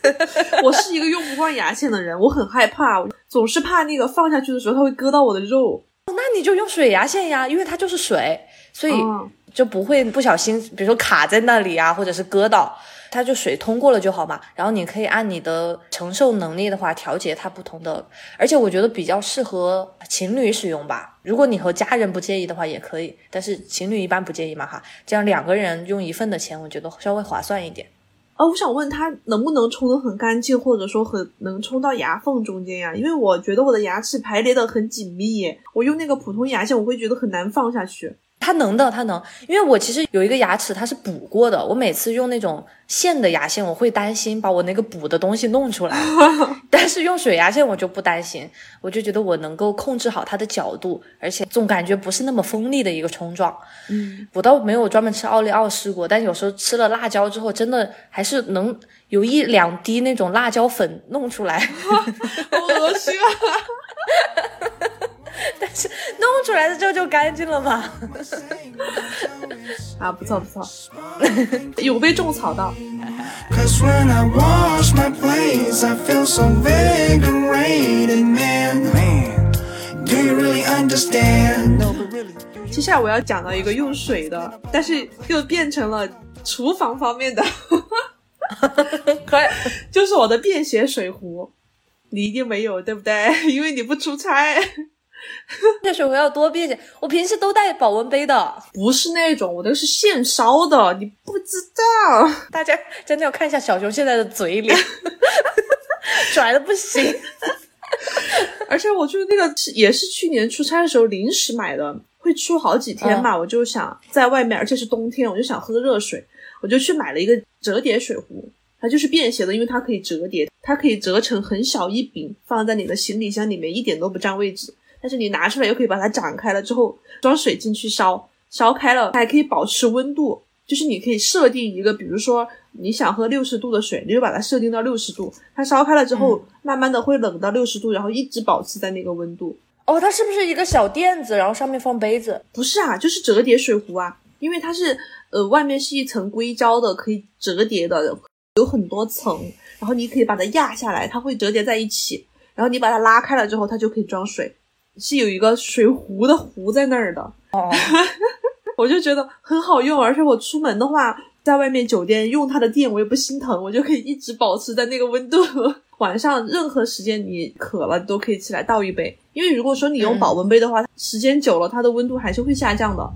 我是一个用不惯牙线的人，我很害怕，总是怕那个放下去的时候它会割到我的肉。那你就用水牙线呀，因为它就是水，所以就不会不小心，比如说卡在那里啊，或者是割到，它就水通过了就好嘛。然后你可以按你的承受能力的话调节它不同的，而且我觉得比较适合情侣使用吧。如果你和家人不介意的话也可以，但是情侣一般不介意嘛哈。这样两个人用一份的钱，我觉得稍微划算一点。哦，我想问它能不能冲得很干净，或者说很能冲到牙缝中间呀？因为我觉得我的牙齿排列的很紧密，我用那个普通牙线我会觉得很难放下去。它能的，它能，因为我其实有一个牙齿它是补过的，我每次用那种线的牙线，我会担心把我那个补的东西弄出来，但是用水牙线我就不担心，我就觉得我能够控制好它的角度，而且总感觉不是那么锋利的一个冲撞。嗯，我倒没有专门吃奥利奥试过，但有时候吃了辣椒之后，真的还是能有一两滴那种辣椒粉弄出来，好恶心啊！弄出来的就就干净了吗？啊，不错不错，有被种草到。接下来我要讲到一个用水的，但是又变成了厨房方面的，可就是我的便携水壶，你一定没有，对不对？因为你不出差。这水壶要多便携，我平时都带保温杯的。不是那种，我那个是现烧的，你不知道。大家真的要看一下小熊现在的嘴脸，拽的不行。而且我就是那个是也是去年出差的时候临时买的，会出好几天嘛，我就想在外面，而且是冬天，我就想喝热水，我就去买了一个折叠水壶，它就是便携的，因为它可以折叠，它可以折成很小一柄，放在你的行李箱里面，一点都不占位置。但是你拿出来又可以把它展开了之后装水进去烧，烧开了它还可以保持温度，就是你可以设定一个，比如说你想喝六十度的水，你就把它设定到六十度，它烧开了之后，慢慢的会冷到六十度，然后一直保持在那个温度。哦，它是不是一个小垫子，然后上面放杯子？不是啊，就是折叠水壶啊，因为它是呃外面是一层硅胶的，可以折叠的，有很多层，然后你可以把它压下来，它会折叠在一起，然后你把它拉开了之后，它就可以装水，是有一个水壶的壶在那儿的，哦，我就觉得很好用，而且我出门的话，在外面酒店用它的电，我也不心疼，我就可以一直保持在那个温度。晚上任何时间你渴了，都可以起来倒一杯。因为如果说你用保温杯的话，时间久了它的温度还是会下降的，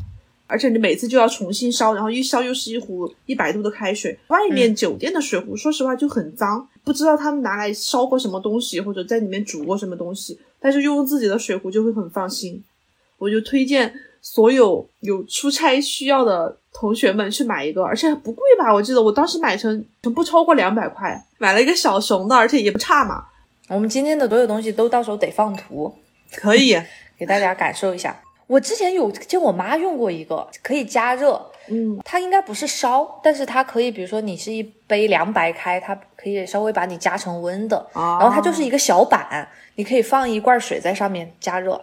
而且你每次就要重新烧，然后一烧又是一壶一百度的开水。外面酒店的水壶，说实话就很脏，不知道他们拿来烧过什么东西，或者在里面煮过什么东西。但是用自己的水壶就会很放心。我就推荐所有有出差需要的同学们去买一个，而且不贵吧？我记得我当时买成不超过两百块，买了一个小熊的，而且也不差嘛。我们今天的所有东西都到时候得放图，可以，给大家感受一下。我之前有见我妈用过一个，可以加热，嗯，它应该不是烧，但是它可以，比如说你是一杯凉白开，它可以稍微把你加成温的，然然后它就是一个小板，你可以放一罐水在上面加热。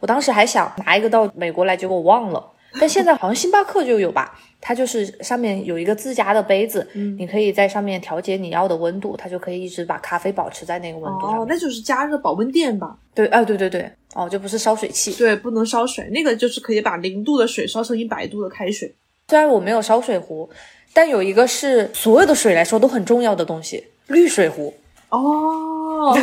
我当时还想拿一个到美国来，结果我忘了。但现在好像星巴克就有吧，它就是上面有一个自家的杯子，嗯你可以在上面调节你要的温度，它就可以一直把咖啡保持在那个温度上。哦，那就是加热保温垫吧？对，啊，对对对，哦，就不是烧水器。对，不能烧水，那个就是可以把零度的水烧成一百度的开水。虽然我没有烧水壶，但有一个是所有的水来说都很重要的东西——滤水壶。哦，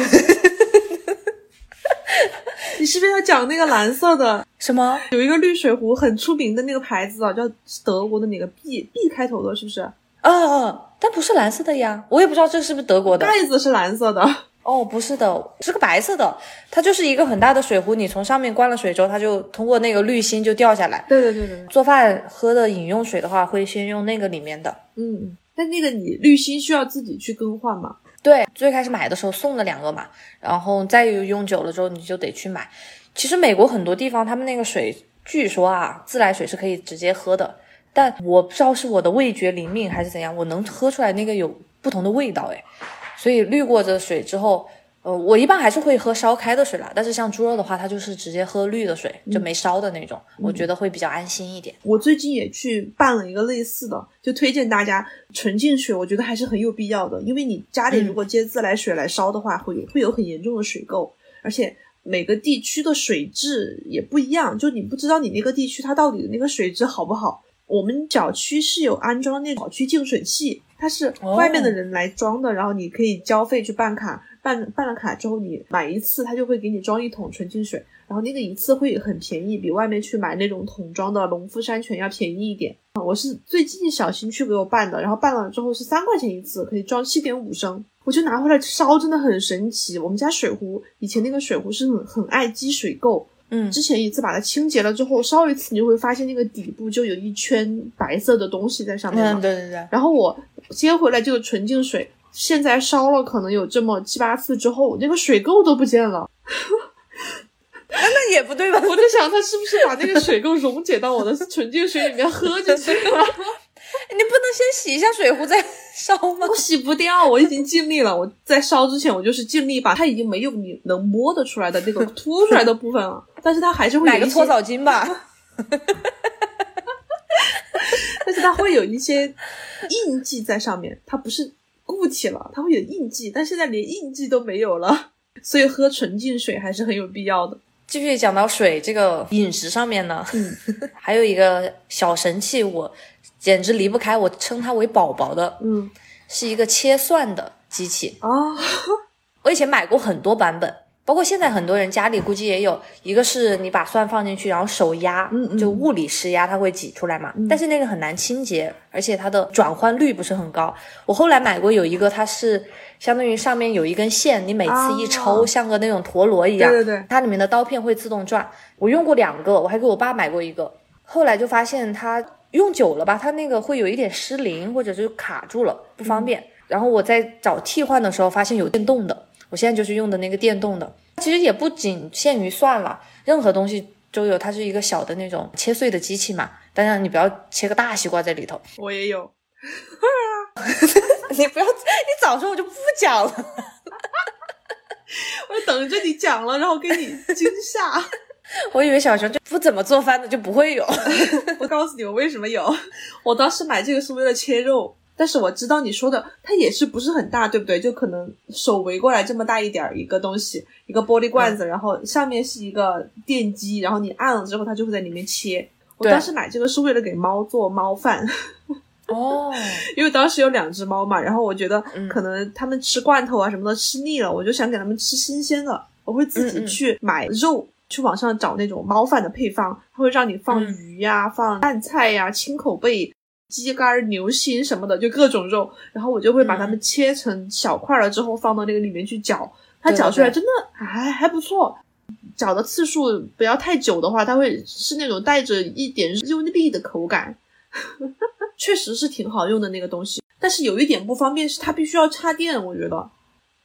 你是不是要讲那个蓝色的？什么？有一个滤水壶很出名的那个牌子啊，叫德国的哪个 B B 开头的，是不是？嗯嗯，但不是蓝色的呀，我也不知道这是不是德国的。盖子是蓝色的。哦，不是的，是个白色的，它就是一个很大的水壶，你从上面灌了水之后，它就通过那个滤芯就掉下来。对对对对，做饭喝的饮用水的话，会先用那个里面的。嗯，但那个你滤芯需要自己去更换吗？对，最开始买的时候送了两个嘛，然后再用久了之后你就得去买。其实美国很多地方他们那个水，据说啊，自来水是可以直接喝的，但我不知道是我的味觉灵敏还是怎样，我能喝出来那个有不同的味道诶。所以滤过的水之后，呃，我一般还是会喝烧开的水啦。但是像猪肉的话，它就是直接喝绿的水，就没烧的那种，我觉得会比较安心一点。我最近也去办了一个类似的，就推荐大家纯净水，我觉得还是很有必要的。因为你家里如果接自来水来烧的话，会有会有很严重的水垢，而且每个地区的水质也不一样，就你不知道你那个地区它到底的那个水质好不好。我们小区是有安装那小区净水器，它是外面的人来装的，然后你可以交费去办卡，办办了卡之后，你买一次，他就会给你装一桶纯净水，然后那个一次会很便宜，比外面去买那种桶装的农夫山泉要便宜一点。啊我是最近小新去给我办的，然后办了之后是三块钱一次，可以装七点五升，我就拿回来烧，真的很神奇。我们家水壶以前那个水壶是很很爱积水垢。嗯之前一次把它清洁了之后烧一次，你就会发现那个底部就有一圈白色的东西在上面对对对，然后我接回来这个纯净水，现在烧了可能有这么七八次之后，那个水垢都不见了。那也不对吧？我在想，他是不是把那个水垢溶解到我的纯净水里面喝进去了？你不能先洗一下水壶再 烧吗我？洗不掉，我已经尽力了。我在烧之前，我就是尽力把它已经没有你能摸得出来的那个凸出来的部分了，但是它还是会买个搓澡巾吧。但是它会有一些印记在上面，它不是固体了，它会有印记，但现在连印记都没有了，所以喝纯净水还是很有必要的。继续讲到水这个饮食上面呢，嗯 还有一个小神器，我简直离不开，我称它为宝宝的，嗯是一个切蒜的机器。啊，我以前买过很多版本，包括现在很多人家里估计也有。一个是你把蒜放进去，然后手压，嗯嗯就物理施压，它会挤出来嘛。但是那个很难清洁，而且它的转换率不是很高。我后来买过有一个，它是相当于上面有一根线，你每次一抽，哦像个那种陀螺一样，对对对它里面的刀片会自动转。我用过两个，我还给我爸买过一个。后来就发现它用久了吧，它那个会有一点失灵，或者是卡住了，不方便。然后我在找替换的时候，发现有电动的，我现在就是用的那个电动的。其实也不仅限于蒜了，任何东西都有，它是一个小的那种切碎的机器嘛。当然你不要切个大西瓜在里头，我也有。你不要，你早说我就不讲了。我等着你讲了，然后给你惊吓。我以为小熊就不怎么做饭的就不会有。我告诉你，我为什么有。我当时买这个是为了切肉，但是我知道你说的，它也是不是很大，对不对？就可能手围过来这么大一点儿一个东西，一个玻璃罐子，然后上面是一个电机，然后你按了之后，它就会在里面切。我当时买这个是为了给猫做猫饭，哦，因为当时有两只猫嘛，然后我觉得嗯可能它们吃罐头啊什么的吃腻了，我就想给它们吃新鲜的，我会自己去买肉。去网上找那种猫饭的配方，它会让你放嗯鱼呀、放拌菜呀、青口贝、鸡肝、牛心什么的，就各种肉。然后我就会把它们切成小块了之后，放到那个里面去搅。它搅出来真的还还不错。搅的次数不要太久的话，它会是那种带着一点肉粒的口感。确实是挺好用的那个东西，但是有一点不方便是它必须要插电，我觉得。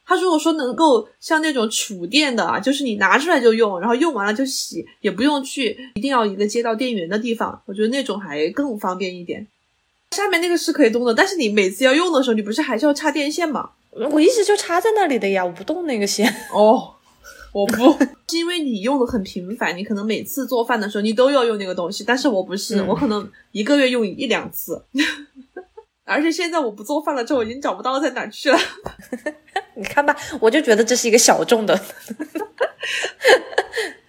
它如果说能够像那种储电的啊，就是你拿出来就用，然后用完了就洗，也不用去一定要一个接到电源的地方，我觉得那种还更方便一点。下面那个是可以动的，但是你每次要用的时候，你不是还是要插电线吗？我一直就插在那里的呀，我不动那个线。哦，我不是因为你用的很频繁，你可能每次做饭的时候你都要用那个东西，但是我不是，嗯我可能一个月用一两次。而且现在我不做饭了之后，我已经找不到在哪儿去了。你看吧，我就觉得这是一个小众的。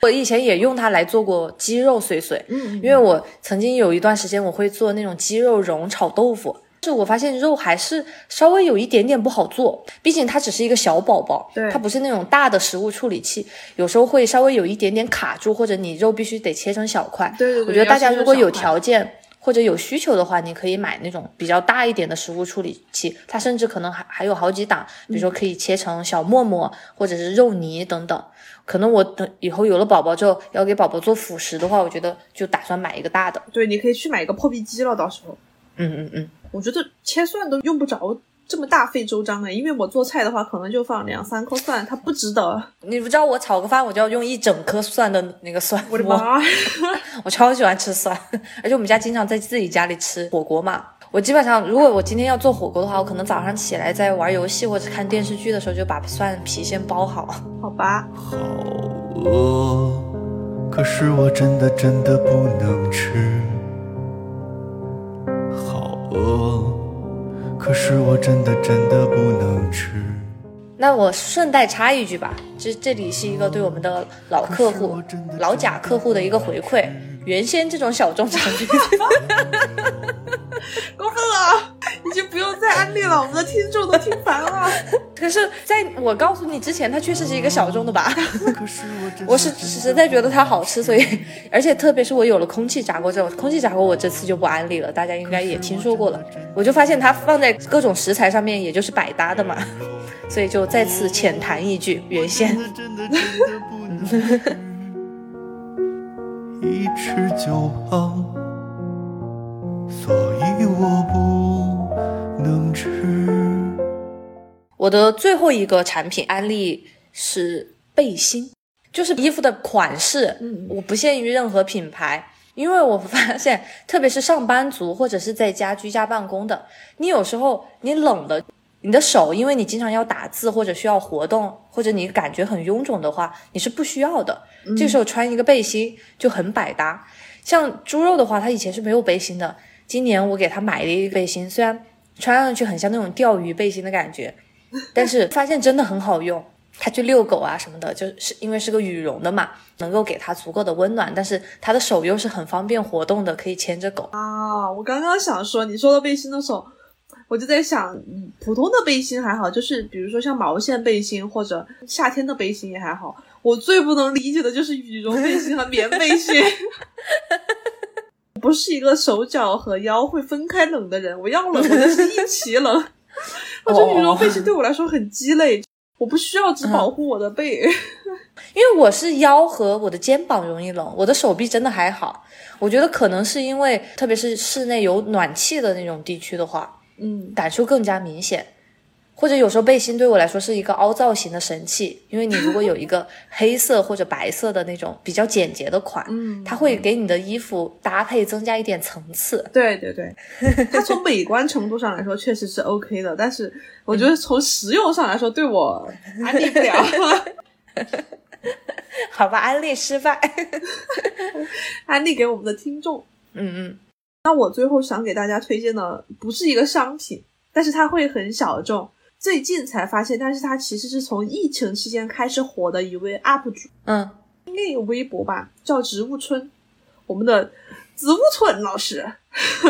我以前也用它来做过鸡肉碎碎，嗯因为我曾经有一段时间我会做那种鸡肉蓉炒豆腐，是我发现肉还是稍微有一点点不好做，毕竟它只是一个小宝宝，对它不是那种大的食物处理器，有时候会稍微有一点点卡住，或者你肉必须得切成小块。对对对我觉得大家如果有条件。或者有需求的话，你可以买那种比较大一点的食物处理器，它甚至可能还还有好几档，比如说可以切成小沫沫或者是肉泥等等。可能我等以后有了宝宝之后，要给宝宝做辅食的话，我觉得就打算买一个大的。对，你可以去买一个破壁机了，到时候。嗯嗯嗯，我觉得切蒜都用不着这么大费周章哎，因为我做菜的话，可能就放两三颗蒜，它不值得。你不知道我炒个饭我就要用一整颗蒜的那个蒜，我的妈！我超喜欢吃蒜，而且我们家经常在自己家里吃火锅嘛。我基本上，如果我今天要做火锅的话，我可能早上起来在玩游戏或者看电视剧的时候，就把蒜皮先剥好。好吧，好饿，可是我真的真的不能吃。好饿，可是我真的真的不能吃。那我顺带插一句吧，这这里是一个对我们的老客户、老甲客户的一个回馈。原先这种小众产品，过分了，已经不用再安利了，我们的听众都听烦了。可是在我告诉你之前，它确实是一个小众的吧？可是我真的 我是实在觉得它好吃，所以而且特别是我有了空气炸锅之后，空气炸锅我这次就不安利了，大家应该也听说过了。我就发现它放在各种食材上面，也就是百搭的嘛，所以就再次浅谈一句，原先真的真的真的不能吃。一吃就胖，所以我不能吃。我的最后一个产品安利是背心，就是衣服的款式，嗯我不限于任何品牌。因为我发现，特别是上班族或者是在家居家办公的，你有时候你冷的，你的手因为你经常要打字或者需要活动，或者你感觉很臃肿的话，你是不需要的。这时候穿一个背心就很百搭。像猪肉的话，它以前是没有背心的，今年我给他买了一个背心，虽然穿上去很像那种钓鱼背心的感觉，但是发现真的很好用。他去遛狗啊什么的，就是因为是个羽绒的嘛，能够给他足够的温暖，但是他的手又是很方便活动的，可以牵着狗。啊，我刚刚想说，你说到背心的时候，我就在想，普通的背心还好，就是比如说像毛线背心或者夏天的背心也还好。我最不能理解的就是羽绒背心和棉背心。我 不是一个手脚和腰会分开冷的人，我要冷我就是一起冷。我觉得羽绒背心对我来说很鸡肋，我不需要只保护我的背。因为我是腰和我的肩膀容易冷，我的手臂真的还好。我觉得可能是因为，特别是室内有暖气的那种地区的话，嗯，感受更加明显。或者有时候背心对我来说是一个凹造型的神器，因为你如果有一个黑色或者白色的那种比较简洁的款，嗯它会给你的衣服搭配增加一点层次。对对对，它从美观程度上来说确实是 OK 的，但是我觉得从实用上来说，对我安利不了。好吧，安利失败。安利给我们的听众。嗯嗯，那我最后想给大家推荐的不是一个商品，但是它会很小众，最近才发现，但是它其实是从疫情期间开始火的一位 UP 主，嗯，应该有微博吧，叫植物村，我们的植物村老师，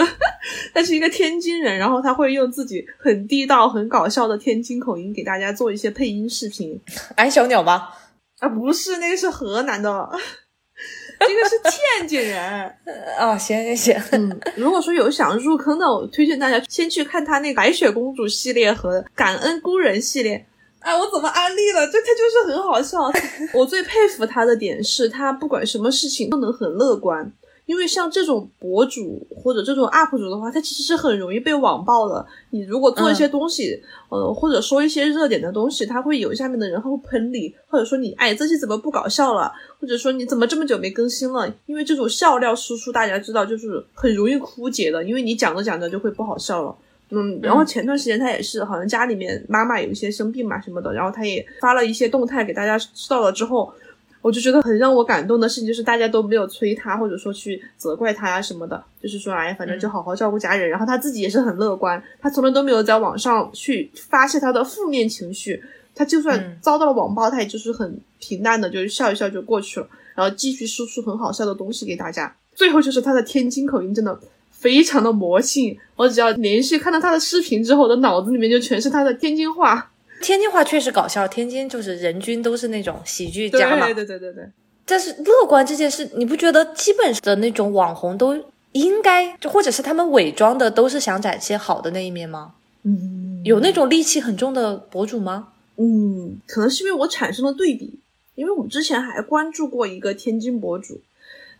他是一个天津人，然后他会用自己很地道、很搞笑的天津口音给大家做一些配音视频。安小鸟吗？啊，不是，那个是河南的，这个是天津人。啊、行行行，嗯，如果说有想入坑的，我推荐大家先去看他那个白雪公主系列和感恩孤人系列。哎，我怎么安利了？这他就是很好笑。我最佩服他的点是他不管什么事情都能很乐观。因为像这种博主或者这种 UP 主的话，他其实是很容易被网暴的。你如果做一些东西，呃，或者说一些热点的东西，他会有下面的人会喷你，或者说你，哎，这期怎么不搞笑了？或者说你怎么这么久没更新了？因为这种笑料输出，大家知道就是很容易枯竭的，因为你讲着讲着就会不好笑了。嗯，然后前段时间他也是，好像家里面妈妈有一些生病嘛什么的，然后他也发了一些动态给大家知道了之后。我就觉得很让我感动的事情，就是大家都没有催他，或者说去责怪他呀什么的，就是说，哎，反正就好好照顾家人。然后他自己也是很乐观，他从来都没有在网上去发泄他的负面情绪。他就算遭到了网暴，他也就是很平淡的，就是笑一笑就过去了，然后继续输出很好笑的东西给大家。最后就是他的天津口音真的非常的魔性，我只要连续看到他的视频之后，我的脑子里面就全是他的天津话。天津话确实搞笑，天津就是人均都是那种喜剧家嘛。对对对对对。但是乐观这件事，你不觉得基本的那种网红都应该，就或者是他们伪装的都是想展现好的那一面吗？嗯，有那种戾气很重的博主吗？嗯，可能是因为我产生了对比，因为我之前还关注过一个天津博主，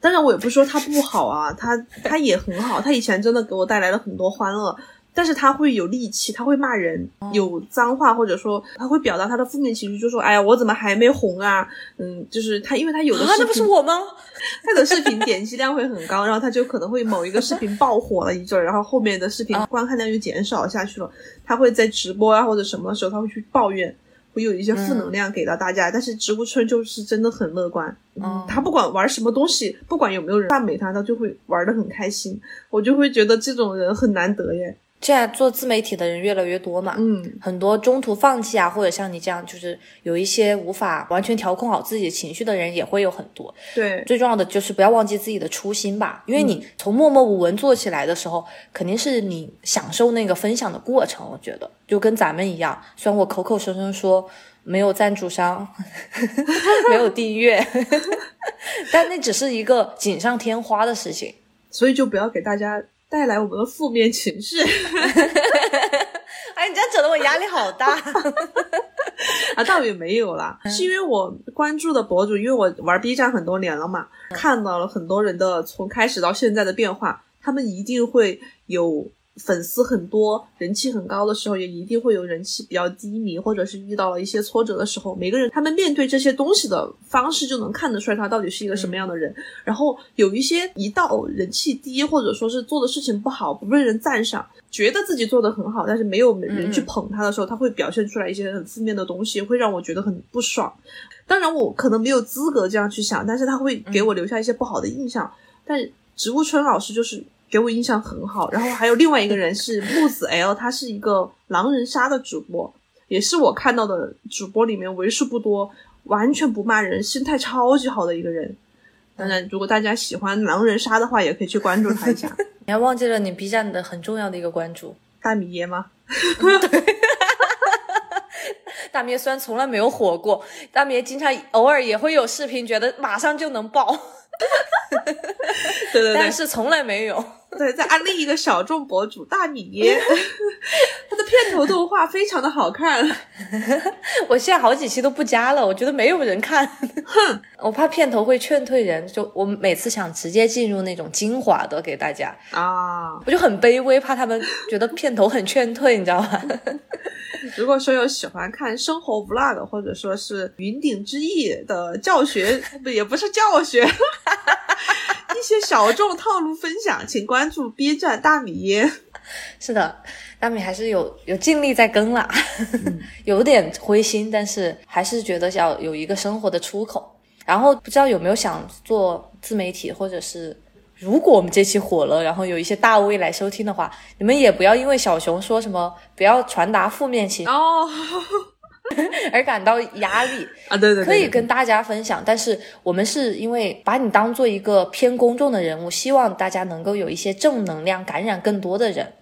当然我也不是说他不好啊，他他也很好，他以前真的给我带来了很多欢乐。但是他会有戾气，他会骂人，有脏话，或者说他会表达他的负面情绪，就说：“哎呀，我怎么还没红啊？”嗯，就是他，因为他有的啊，那不是我吗？他的视频点击量会很高，然后他就可能会某一个视频爆火了一阵儿，然后后面的视频观看量就减少下去了。他会在直播啊或者什么的时候，他会去抱怨，会有一些负能量给到大家。但是植物村就是真的很乐观，嗯，他不管玩什么东西，不管有没有人赞美他，他就会玩的很开心。我就会觉得这种人很难得耶。现在做自媒体的人越来越多嘛，嗯，很多中途放弃啊，或者像你这样，就是有一些无法完全调控好自己的情绪的人也会有很多。对，最重要的就是不要忘记自己的初心吧，因为你从默默无闻做起来的时候，肯定是你享受那个分享的过程。我觉得就跟咱们一样，虽然我口口声声说没有赞助商，没有订阅，但那只是一个锦上添花的事情。所以就不要给大家带来我们的负面情绪。哎，你这样整的我压力好大。啊，倒也没有啦，是因为我关注的博主，因为我玩 B 站很多年了嘛，看到了很多人的从开始到现在的变化，他们一定会有。粉丝很多，人气很高的时候，也一定会有人气比较低迷，或者是遇到了一些挫折的时候。每个人他们面对这些东西的方式，就能看得出来他到底是一个什么样的人。然后有一些一到人气低，或者说是做的事情不好，不被人赞赏，觉得自己做的很好，但是没有人去捧他的时候，他会表现出来一些很负面的东西，会让我觉得很不爽。当然，我可能没有资格这样去想，但是他会给我留下一些不好的印象。但植物春老师就是。给我印象很好，然后还有另外一个人是木子 L，他是一个狼人杀的主播，也是我看到的主播里面为数不多完全不骂人、心态超级好的一个人。当然，如果大家喜欢狼人杀的话，也可以去关注他一下。你还忘记了你 B 站的很重要的一个关注大米爷吗？大米爷虽然从来没有火过，大米爷经常偶尔也会有视频，觉得马上就能爆。对对对，但是从来没有。对，在安利一个小众博主大米耶，他的片头动画非常的好看。我现在好几期都不加了，我觉得没有人看。哼，我怕片头会劝退人，就我每次想直接进入那种精华的给大家啊，我就很卑微，怕他们觉得片头很劝退，你知道吗？如果说有喜欢看生活 vlog 或者说是云顶之弈的教学，不也不是教学。一些小众套路分享，请关注 B 站大米耶。是的，大米还是有有尽力在更啦，有点灰心，但是还是觉得要有一个生活的出口。然后不知道有没有想做自媒体，或者是如果我们这期火了，然后有一些大 V 来收听的话，你们也不要因为小熊说什么不要传达负面情绪哦。而感到压力啊，对对，可以跟大家分享。但是我们是因为把你当做一个偏公众的人物，希望大家能够有一些正能量，感染更多的人。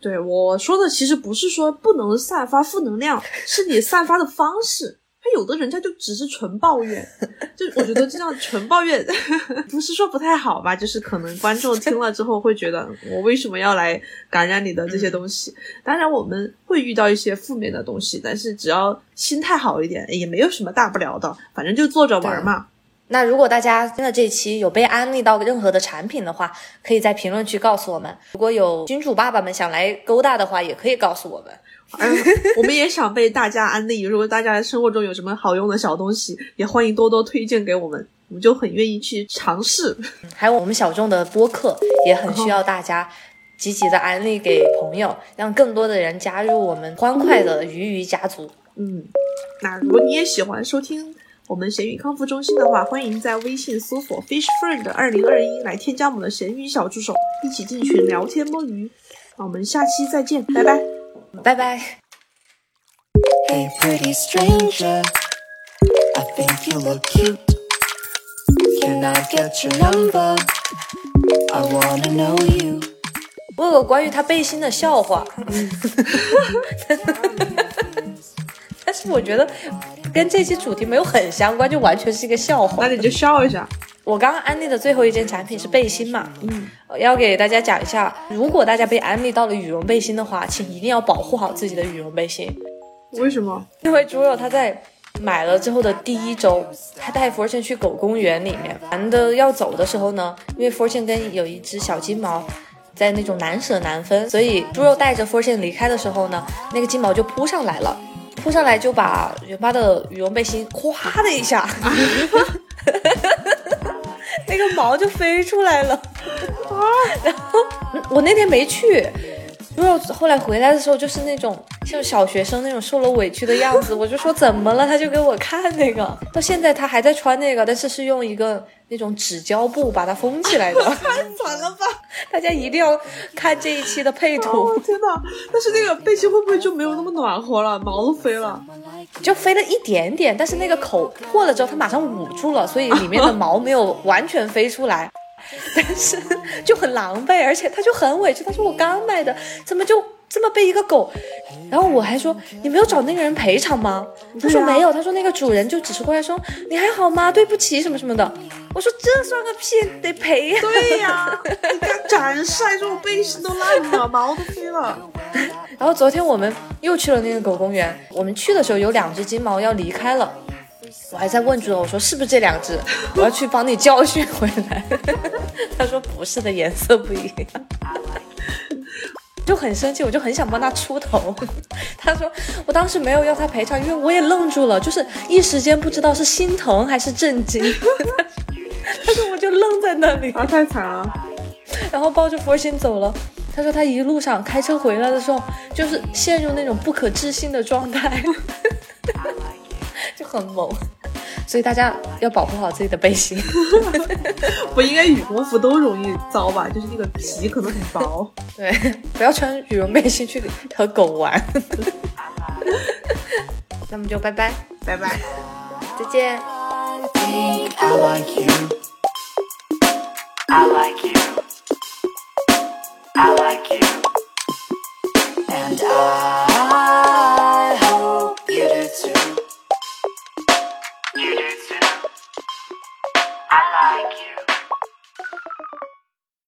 对我说的，其实不是说不能散发负能量，是你散发的方式。他有的人家就只是纯抱怨，就我觉得这样纯抱怨 不是说不太好吧，就是可能观众听了之后会觉得我为什么要来感染你的这些东西？当然我们会遇到一些负面的东西，但是只要心态好一点，也没有什么大不了的，反正就坐着玩嘛。那如果大家听了这期有被安利到任何的产品的话，可以在评论区告诉我们。如果有金主爸爸们想来勾搭的话，也可以告诉我们。嗯，我们也想被大家安利。如果大家生活中有什么好用的小东西，也欢迎多多推荐给我们，我们就很愿意去尝试。还有我们小众的播客，也很需要大家积极的安利给朋友，让更多的人加入我们欢快的鱼鱼家族。嗯，那如果你也喜欢收听我们咸鱼康复中心的话，欢迎在微信搜索 Fish Friend 二零二一来添加我们的咸鱼小助手，一起进群聊天摸鱼。那我们下期再见，拜拜。拜拜。Hey, pretty stranger, I think you look cute. Can I get your number? I wanna know you. 我有个关于他背心的笑话，但是我觉得跟这期主题没有很相关，就完全是一个笑话。那你就笑一下。我刚刚安利的最后一件产品是背心嘛？嗯，要给大家讲一下，如果大家被安利到了羽绒背心的话，请一定要保护好自己的羽绒背心。为什么？因为猪肉他在买了之后的第一周，他带 Fortune 去狗公园里面，男的要走的时候呢，因为 Fortune 跟有一只小金毛在那种难舍难分，所以猪肉带着 Fortune 离开的时候呢，那个金毛就扑上来了，扑上来就把元妈的羽绒背心咵的一下。那个毛就飞出来了，啊！然后我那天没去，因为后来回来的时候就是那种像小学生那种受了委屈的样子，我就说怎么了，他就给我看那个，到现在他还在穿那个，但是是用一个那种纸胶布把它封起来的，太惨了吧！大家一定要看这一期的配图。天哪！但是那个背心会不会就没有那么暖和了？毛都飞了。就飞了一点点，但是那个口破了之后，它马上捂住了，所以里面的毛没有完全飞出来，但是就很狼狈，而且他就很委屈，他说我刚买的，怎么就这么被一个狗？然后我还说你没有找那个人赔偿吗？他说没有，他说那个主人就只是过来说你还好吗？对不起什么什么的。我说这算个屁，得赔呀。对呀，你敢展示，还说我背心都烂了，毛都飞了。然后昨天我们又去了那个狗公园，我们去的时候有两只金毛要离开了，我还在问住了，我说是不是这两只？我要去帮你教训回来。他说不是的，颜色不一样。就很生气，我就很想帮他出头。他说我当时没有要他赔偿，因为我也愣住了，就是一时间不知道是心疼还是震惊。他说我就愣在那里，啊，太惨了。然后抱着佛心走了。他说他一路上开车回来的时候，就是陷入那种不可置信的状态，就 很猛。所以大家要保护好自己的背心。不应该羽绒服都容易糟吧？就是那个皮可能很薄。对，不要穿羽绒背心去和狗玩。那么就拜拜，拜拜。再见。I like you. I like you. I like you. And I